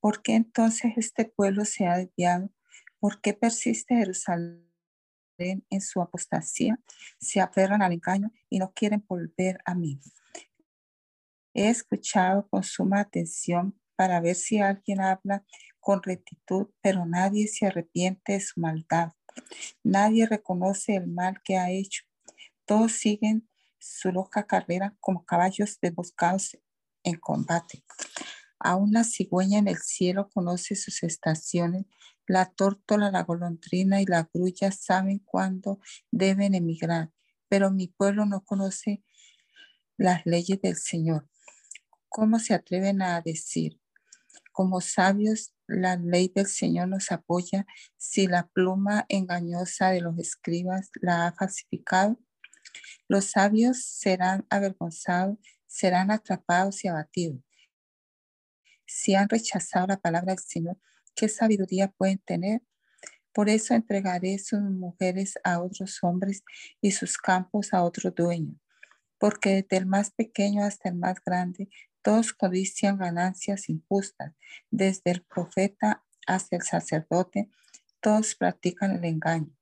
S4: ¿Por qué entonces este pueblo se ha desviado? ¿Por qué persiste Jerusalén en su apostasía? Se aferran al engaño y no quieren volver a mí. He escuchado con suma atención para ver si alguien habla con rectitud, pero nadie se arrepiente de su maldad. Nadie reconoce el mal que ha hecho. Todos siguen su loca carrera como caballos desboscados en combate. Aún la cigüeña en el cielo conoce sus estaciones. La tórtola, la golondrina y la grulla saben cuándo deben emigrar, pero mi pueblo no conoce las leyes del Señor. ¿Cómo se atreven a decir? Como sabios la ley del Señor nos apoya si la pluma engañosa de los escribas la ha falsificado. Los sabios serán avergonzados serán atrapados y abatidos. Si han rechazado la palabra del Señor, ¿qué sabiduría pueden tener? Por eso entregaré sus mujeres a otros hombres y sus campos a otro dueño, porque desde el más pequeño hasta el más grande, todos codician ganancias injustas, desde el profeta hasta el sacerdote, todos practican el engaño.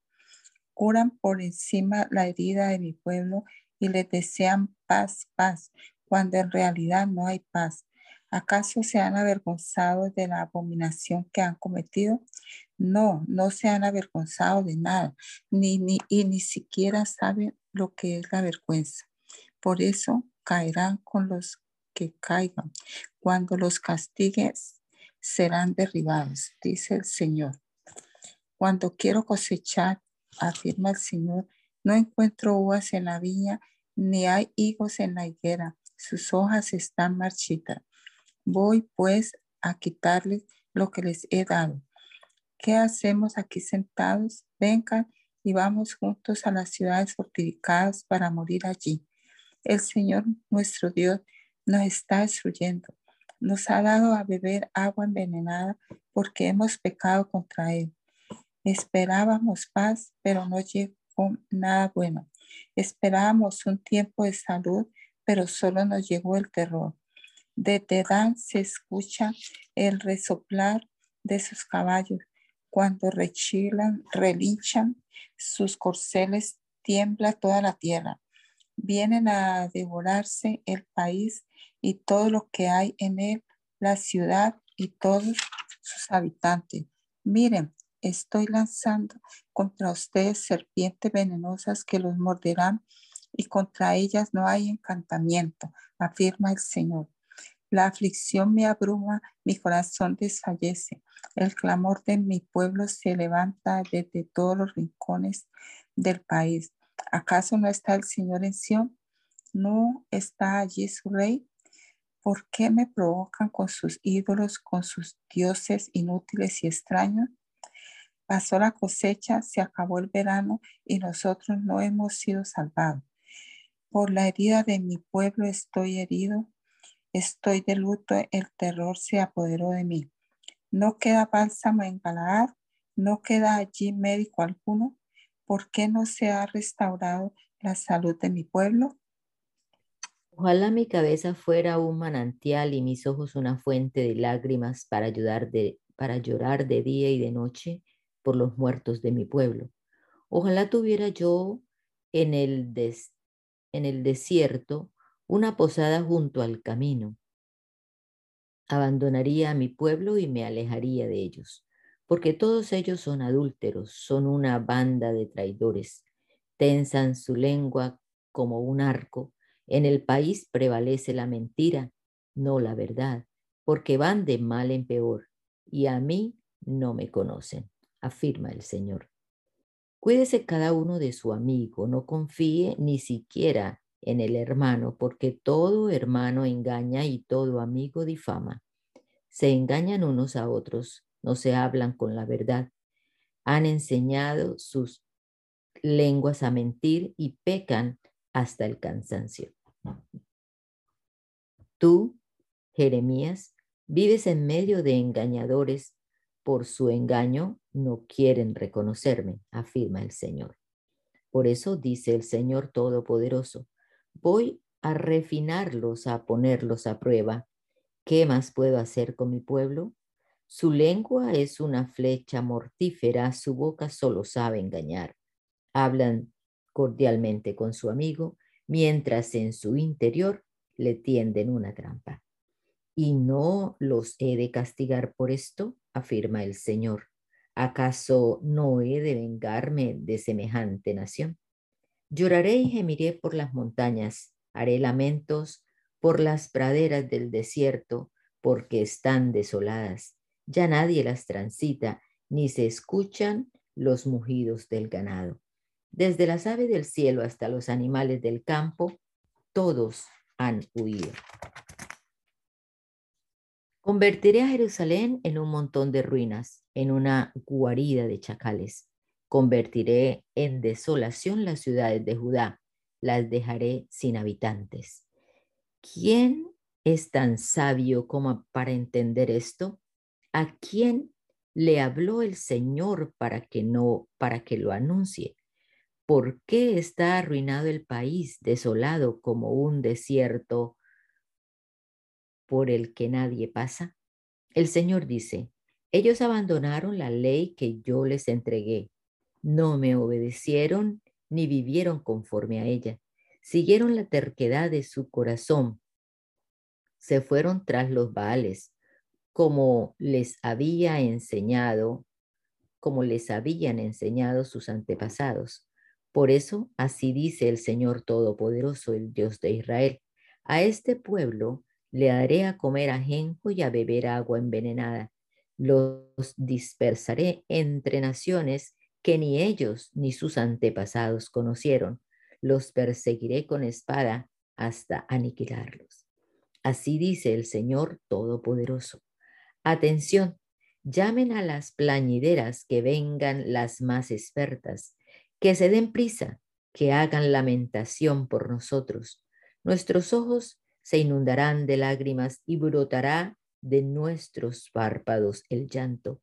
S4: Curan por encima la herida de mi pueblo y les desean paz, paz, cuando en realidad no hay paz. ¿Acaso se han avergonzado de la abominación que han cometido? No, no se han avergonzado de nada, ni, ni, y ni siquiera saben lo que es la vergüenza. Por eso caerán con los que caigan. Cuando los castigues, serán derribados, dice el Señor. Cuando quiero cosechar, afirma el Señor, no encuentro uvas en la viña, ni hay higos en la higuera. Sus hojas están marchitas. Voy pues a quitarles lo que les he dado ¿Qué hacemos aquí sentados? Vengan y vamos juntos a las ciudades fortificadas para morir allí. El Señor nuestro Dios nos está destruyendo. Nos ha dado a beber agua envenenada porque hemos pecado contra Él. Esperábamos paz, pero no llegó nada bueno. Esperábamos un tiempo de salud, pero solo nos llegó el terror. De Dan se escucha el resoplar de sus caballos cuando rechilan, relinchan sus corceles, tiembla toda la tierra. Vienen a devorarse el país y todo lo que hay en él, la ciudad y todos sus habitantes. Miren, estoy lanzando contra ustedes serpientes venenosas que los morderán y contra ellas no hay encantamiento, afirma el Señor. La aflicción me abruma, mi corazón desfallece. El clamor de mi pueblo se levanta desde todos los rincones del país. ¿Acaso no está el Señor en Sión? ¿No está allí su rey? ¿Por qué me provocan con sus ídolos, con sus dioses inútiles y extraños? Pasó la cosecha, se acabó el verano y nosotros no hemos sido salvados. Por la herida de mi pueblo estoy herido Estoy de luto, el terror se apoderó de mí. No queda bálsamo en Galaad, no queda allí médico alguno. ¿Por qué no se ha restaurado la salud de mi pueblo?
S5: Ojalá mi cabeza fuera un manantial y mis ojos una fuente de lágrimas para, ayudar de, para llorar de día y de noche por los muertos de mi pueblo. Ojalá tuviera yo en el, en el desierto una posada junto al camino. Abandonaría a mi pueblo y me alejaría de ellos, porque todos ellos son adúlteros, son una banda de traidores, tensan su lengua como un arco. En el país prevalece la mentira, no la verdad, porque van de mal en peor, y a mí no me conocen, afirma el Señor. Cuídese cada uno de su amigo, no confíe ni siquiera en el hermano, porque todo hermano engaña y todo amigo difama. Se engañan unos a otros, no se hablan con la verdad. Han enseñado sus lenguas a mentir y pecan hasta el cansancio. Tú, Jeremías, vives en medio de engañadores. Por su engaño no quieren reconocerme, afirma el Señor. Por eso dice el Señor Todopoderoso, voy a refinarlos, a ponerlos a prueba. ¿Qué más puedo hacer con mi pueblo? Su lengua es una flecha mortífera, su boca solo sabe engañar. Hablan cordialmente con su amigo, mientras en su interior le tienden una trampa. ¿Y no los he de castigar por esto? afirma el Señor. ¿Acaso no he de vengarme de semejante nación? Lloraré y gemiré por las montañas, haré lamentos por las praderas del desierto, porque están desoladas. Ya nadie las transita, ni se escuchan los mugidos del ganado. Desde las aves del cielo hasta los animales del campo, todos han huido. Convertiré a Jerusalén en un montón de ruinas, en una guarida de chacales. Convertiré en desolación las ciudades de Judá, las dejaré sin habitantes. ¿quién es tan sabio como para entender esto? ¿A quién le habló el Señor para que no para que lo anuncie? ¿Por qué está arruinado el país, desolado como un desierto por el que nadie pasa? El Señor dice, ellos abandonaron la ley que yo les entregué, no me obedecieron ni vivieron conforme a ella, siguieron la terquedad de su corazón, se fueron tras los baales, como les había enseñado, como les habían enseñado sus antepasados. Por eso, así dice el Señor Todopoderoso, el Dios de Israel, a este pueblo le haré a comer ajenjo y a beber agua envenenada. Los dispersaré entre naciones que ni ellos ni sus antepasados conocieron. Los perseguiré con espada hasta aniquilarlos. Así dice el Señor Todopoderoso. Atención, llamen a las plañideras que vengan las más expertas, que se den prisa, que hagan lamentación por nosotros. Nuestros ojos se inundarán de lágrimas y brotará de nuestros párpados el llanto.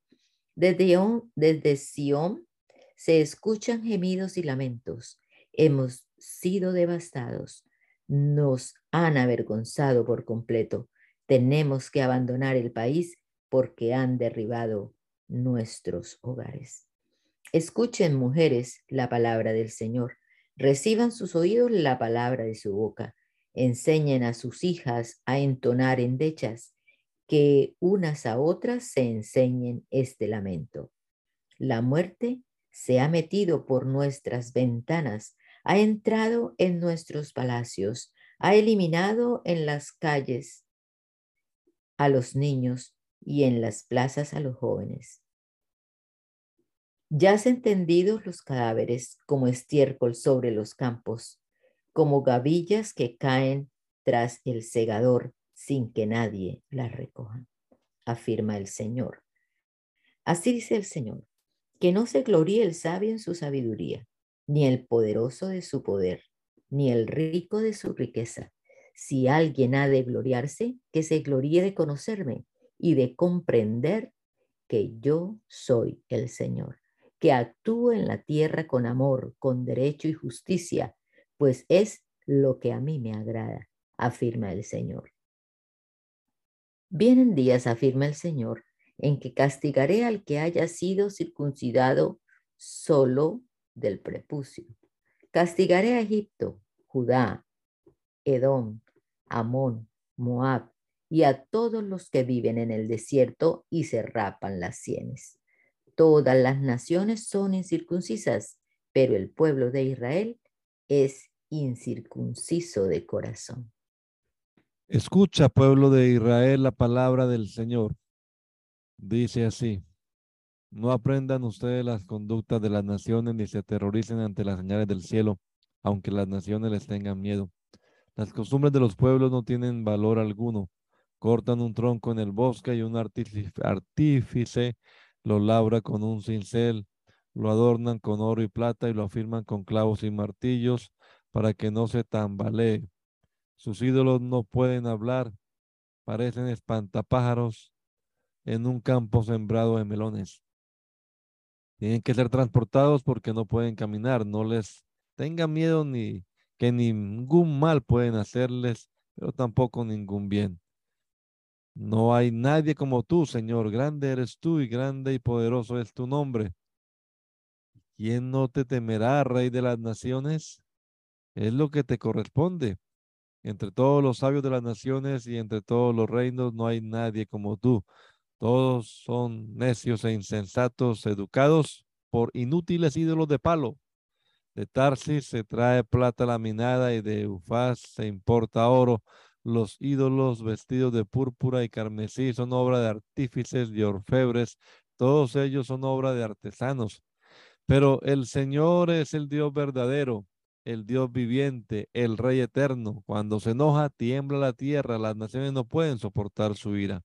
S5: Desde, desde Sión se escuchan gemidos y lamentos. Hemos sido devastados. Nos han avergonzado por completo. Tenemos que abandonar el país porque han derribado nuestros hogares. Escuchen, mujeres, la palabra del Señor. Reciban sus oídos la palabra de su boca enseñen a sus hijas a entonar endechas, que unas a otras se enseñen este lamento. La muerte se ha metido por nuestras ventanas, ha entrado en nuestros palacios, ha eliminado en las calles a los niños y en las plazas a los jóvenes. Yacen tendidos los cadáveres como estiércol sobre los campos como gavillas que caen tras el segador sin que nadie las recoja, afirma el Señor. Así dice el Señor, que no se gloríe el sabio en su sabiduría, ni el poderoso de su poder, ni el rico de su riqueza. Si alguien ha de gloriarse, que se gloríe de conocerme y de comprender que yo soy el Señor, que actúo en la tierra con amor, con derecho y justicia, pues es lo que a mí me agrada, afirma el Señor. Vienen días, afirma el Señor, en que castigaré al que haya sido circuncidado solo del prepucio. Castigaré a Egipto, Judá, Edom, Amón, Moab y a todos los que viven en el desierto y se rapan las sienes. Todas las naciones son incircuncisas, pero el pueblo de Israel es incircunciso de corazón.
S1: Escucha, pueblo de Israel, la palabra del Señor. Dice así, no aprendan ustedes las conductas de las naciones ni se aterroricen ante las señales del cielo, aunque las naciones les tengan miedo. Las costumbres de los pueblos no tienen valor alguno. Cortan un tronco en el bosque y un artífice lo labra con un cincel, lo adornan con oro y plata y lo afirman con clavos y martillos para que no se tambalee. Sus ídolos no pueden hablar, parecen espantapájaros en un campo sembrado de melones. Tienen que ser transportados porque no pueden caminar, no les tengan miedo ni que ningún mal pueden hacerles, pero tampoco ningún bien. No hay nadie como tú, Señor. Grande eres tú y grande y poderoso es tu nombre. ¿Quién no te temerá, Rey de las Naciones? Es lo que te corresponde. Entre todos los sabios de las naciones y entre todos los reinos no hay nadie como tú. Todos son necios e insensatos, educados por inútiles ídolos de palo. De Tarsis se trae plata laminada y de Ufaz se importa oro. Los ídolos vestidos de púrpura y carmesí son obra de artífices y orfebres. Todos ellos son obra de artesanos. Pero el Señor es el Dios verdadero el Dios viviente, el Rey eterno. Cuando se enoja, tiembla la tierra, las naciones no pueden soportar su ira.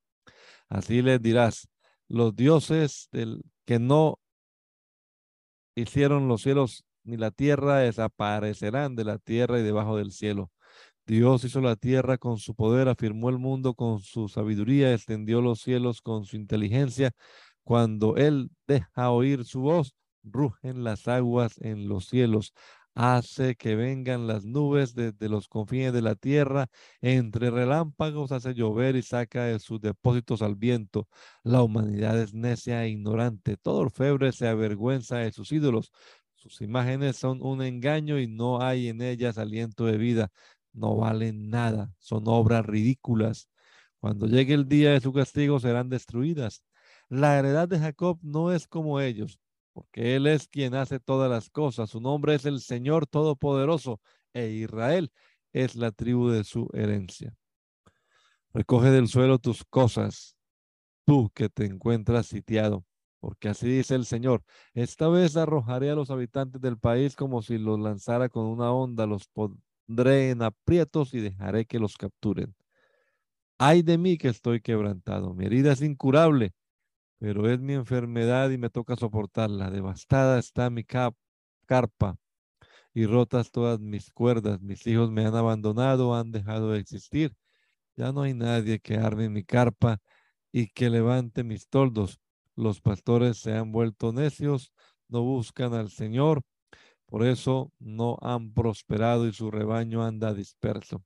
S1: Así les dirás, los dioses del, que no hicieron los cielos ni la tierra desaparecerán de la tierra y debajo del cielo. Dios hizo la tierra con su poder, afirmó el mundo con su sabiduría, extendió los cielos con su inteligencia. Cuando Él deja oír su voz, rugen las aguas en los cielos hace que vengan las nubes desde los confines de la tierra, entre relámpagos hace llover y saca de sus depósitos al viento. La humanidad es necia e ignorante, todo orfebre se avergüenza de sus ídolos. Sus imágenes son un engaño y no hay en ellas aliento de vida. No valen nada, son obras ridículas. Cuando llegue el día de su castigo serán destruidas. La heredad de Jacob no es como ellos porque Él es quien hace todas las cosas. Su nombre es el Señor Todopoderoso e Israel es la tribu de su herencia. Recoge del suelo tus cosas, tú que te encuentras sitiado, porque así dice el Señor. Esta vez arrojaré a los habitantes del país como si los lanzara con una onda, los pondré en aprietos y dejaré que los capturen. Ay de mí que estoy quebrantado, mi herida es incurable pero es mi enfermedad y me toca soportarla. Devastada está mi carpa y rotas todas mis cuerdas. Mis hijos me han abandonado, han dejado de existir. Ya no hay nadie que arme mi carpa y que levante mis toldos. Los pastores se han vuelto necios, no buscan al Señor, por eso no han prosperado y su rebaño anda disperso.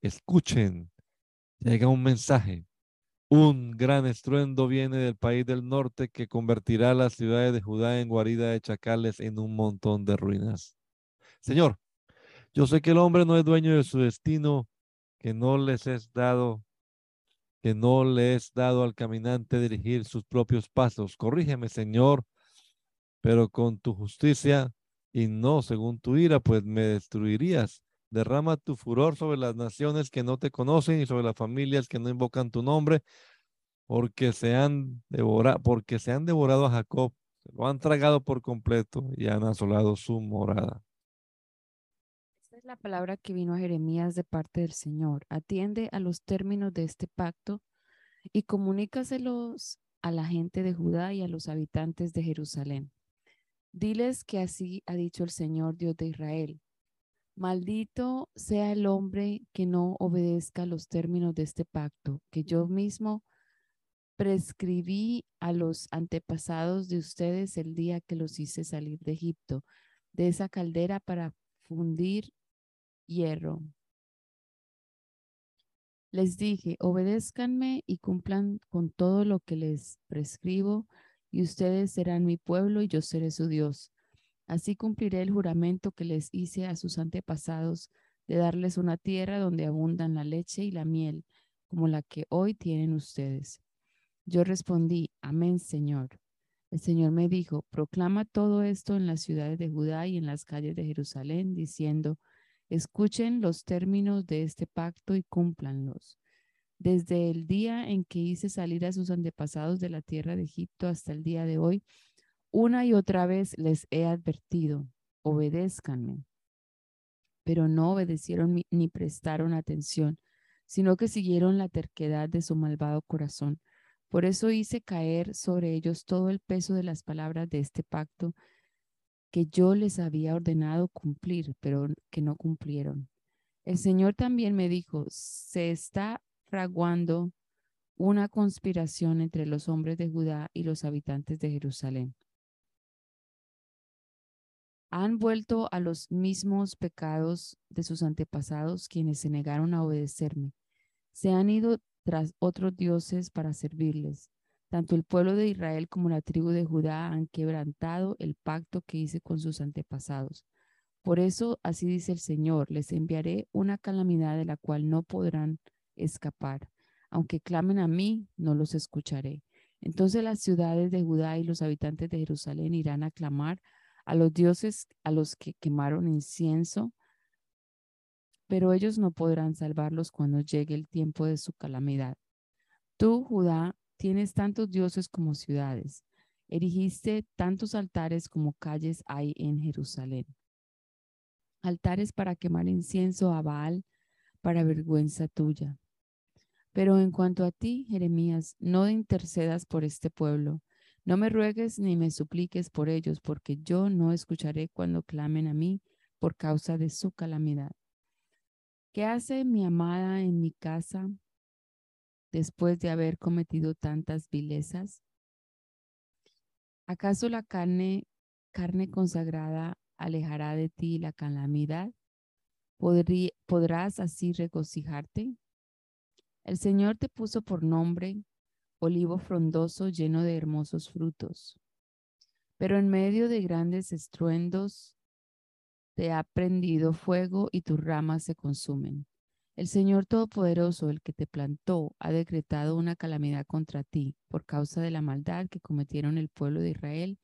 S1: Escuchen, llega un mensaje. Un gran estruendo viene del país del norte que convertirá las ciudades de Judá en guarida de chacales en un montón de ruinas. Señor, yo sé que el hombre no es dueño de su destino, que no les es dado, que no le es dado al caminante dirigir sus propios pasos. Corrígeme, Señor, pero con tu justicia y no según tu ira, pues me destruirías. Derrama tu furor sobre las naciones que no te conocen y sobre las familias que no invocan tu nombre, porque se han devorado, porque se han devorado a Jacob, se lo han tragado por completo y han asolado su morada.
S2: Esta es la palabra que vino a Jeremías de parte del Señor. Atiende a los términos de este pacto y comunícaselos a la gente de Judá y a los habitantes de Jerusalén. Diles que así ha dicho el Señor Dios de Israel Maldito sea el hombre que no obedezca los términos de este pacto, que yo mismo prescribí a los antepasados de ustedes el día que los hice salir de Egipto, de esa caldera para fundir hierro. Les dije, obedézcanme y cumplan con todo lo que les prescribo, y ustedes serán mi pueblo y yo seré su Dios. Así cumpliré el juramento que les hice a sus antepasados de darles una tierra donde abundan la leche y la miel, como la que hoy tienen ustedes. Yo respondí, Amén, Señor. El Señor me dijo, proclama todo esto en las ciudades de Judá y en las calles de Jerusalén, diciendo, escuchen los términos de este pacto y cúmplanlos. Desde el día en que hice salir a sus antepasados de la tierra de Egipto hasta el día de hoy, una y otra vez les he advertido, obedézcanme, pero no obedecieron ni prestaron atención, sino que siguieron la terquedad de su malvado corazón. Por eso hice caer sobre ellos todo el peso de las palabras de este pacto que yo les había ordenado cumplir, pero que no cumplieron. El Señor también me dijo, se está fraguando una conspiración entre los hombres de Judá y los habitantes de Jerusalén han vuelto a los mismos pecados de sus antepasados quienes se negaron a obedecerme. Se han ido tras otros dioses para servirles. Tanto el pueblo de Israel como la tribu de Judá han quebrantado el pacto que hice con sus antepasados. Por eso, así dice el Señor, les enviaré una calamidad de la cual no podrán escapar. Aunque clamen a mí, no los escucharé. Entonces las ciudades de Judá y los habitantes de Jerusalén irán a clamar a los dioses a los que quemaron incienso, pero ellos no podrán salvarlos cuando llegue el tiempo de su calamidad. Tú, Judá, tienes tantos dioses como ciudades. Erigiste tantos altares como calles hay en Jerusalén. Altares para quemar incienso a Baal para vergüenza tuya. Pero en cuanto a ti, Jeremías, no intercedas por este pueblo, no me ruegues ni me supliques por ellos, porque yo no escucharé cuando clamen a mí por causa de su calamidad. ¿Qué hace mi amada en mi casa después de haber cometido tantas vilezas? ¿Acaso la carne, carne consagrada alejará de ti la calamidad? ¿Podrás así regocijarte? El Señor te puso por nombre olivo frondoso lleno de hermosos frutos. Pero en medio de grandes estruendos te ha prendido fuego y tus ramas se consumen. El Señor Todopoderoso, el que te plantó, ha decretado una calamidad contra ti por causa de la maldad que cometieron el pueblo de Israel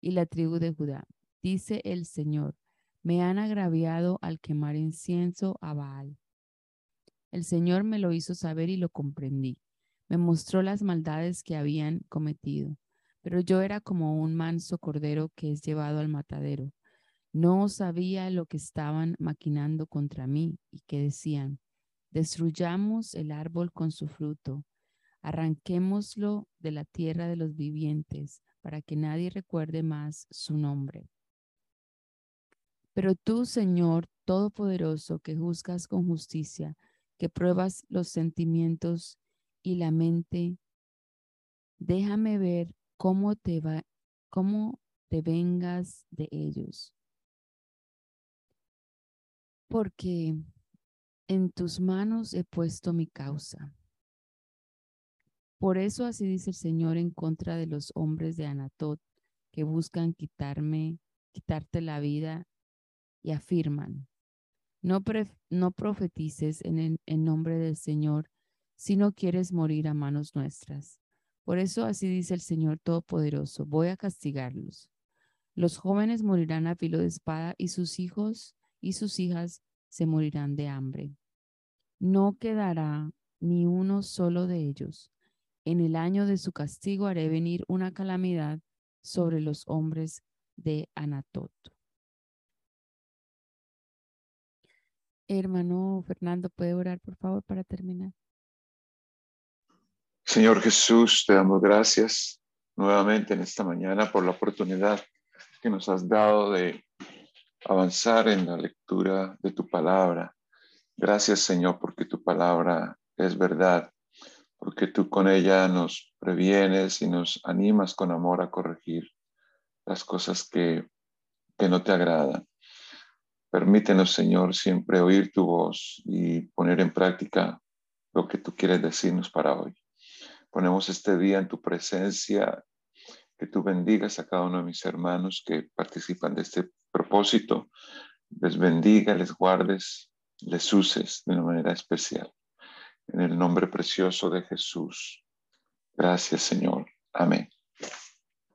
S2: y la tribu de Judá. Dice el Señor, me han agraviado al quemar incienso a Baal. El Señor me lo hizo saber y lo comprendí. Me mostró las maldades que habían cometido, pero yo era como un manso cordero que es llevado al matadero. No sabía lo que estaban maquinando contra mí y que decían, Destruyamos el árbol con su fruto, arranquémoslo de la tierra de los vivientes, para que nadie recuerde más su nombre. Pero tú, Señor Todopoderoso, que juzgas con justicia, que pruebas los sentimientos y la mente, déjame ver cómo te va, cómo te vengas de ellos. Porque en tus manos he puesto mi causa. Por eso así dice el Señor en contra de los hombres de Anatot que buscan quitarme, quitarte la vida y afirman, no, no profetices en, en nombre del Señor si no quieres morir a manos nuestras. Por eso así dice el Señor Todopoderoso, voy a castigarlos. Los jóvenes morirán a filo de espada y sus hijos y sus hijas se morirán de hambre no quedará ni uno solo de ellos. En el año de su castigo haré venir una calamidad sobre los hombres de Anatot. Hermano Fernando, ¿puede orar por favor para terminar?
S3: Señor Jesús, te damos gracias nuevamente en esta mañana por la oportunidad que nos has dado de avanzar en la lectura de tu palabra. Gracias, Señor, porque tu palabra es verdad, porque tú con ella nos previenes y nos animas con amor a corregir las cosas que, que no te agradan. Permítenos, Señor, siempre oír tu voz y poner en práctica lo que tú quieres decirnos para hoy. Ponemos este día en tu presencia, que tú bendigas a cada uno de mis hermanos que participan de este propósito, les bendiga, les guardes, les uses de una manera especial. En el nombre precioso de Jesús. Gracias, Señor. Amén.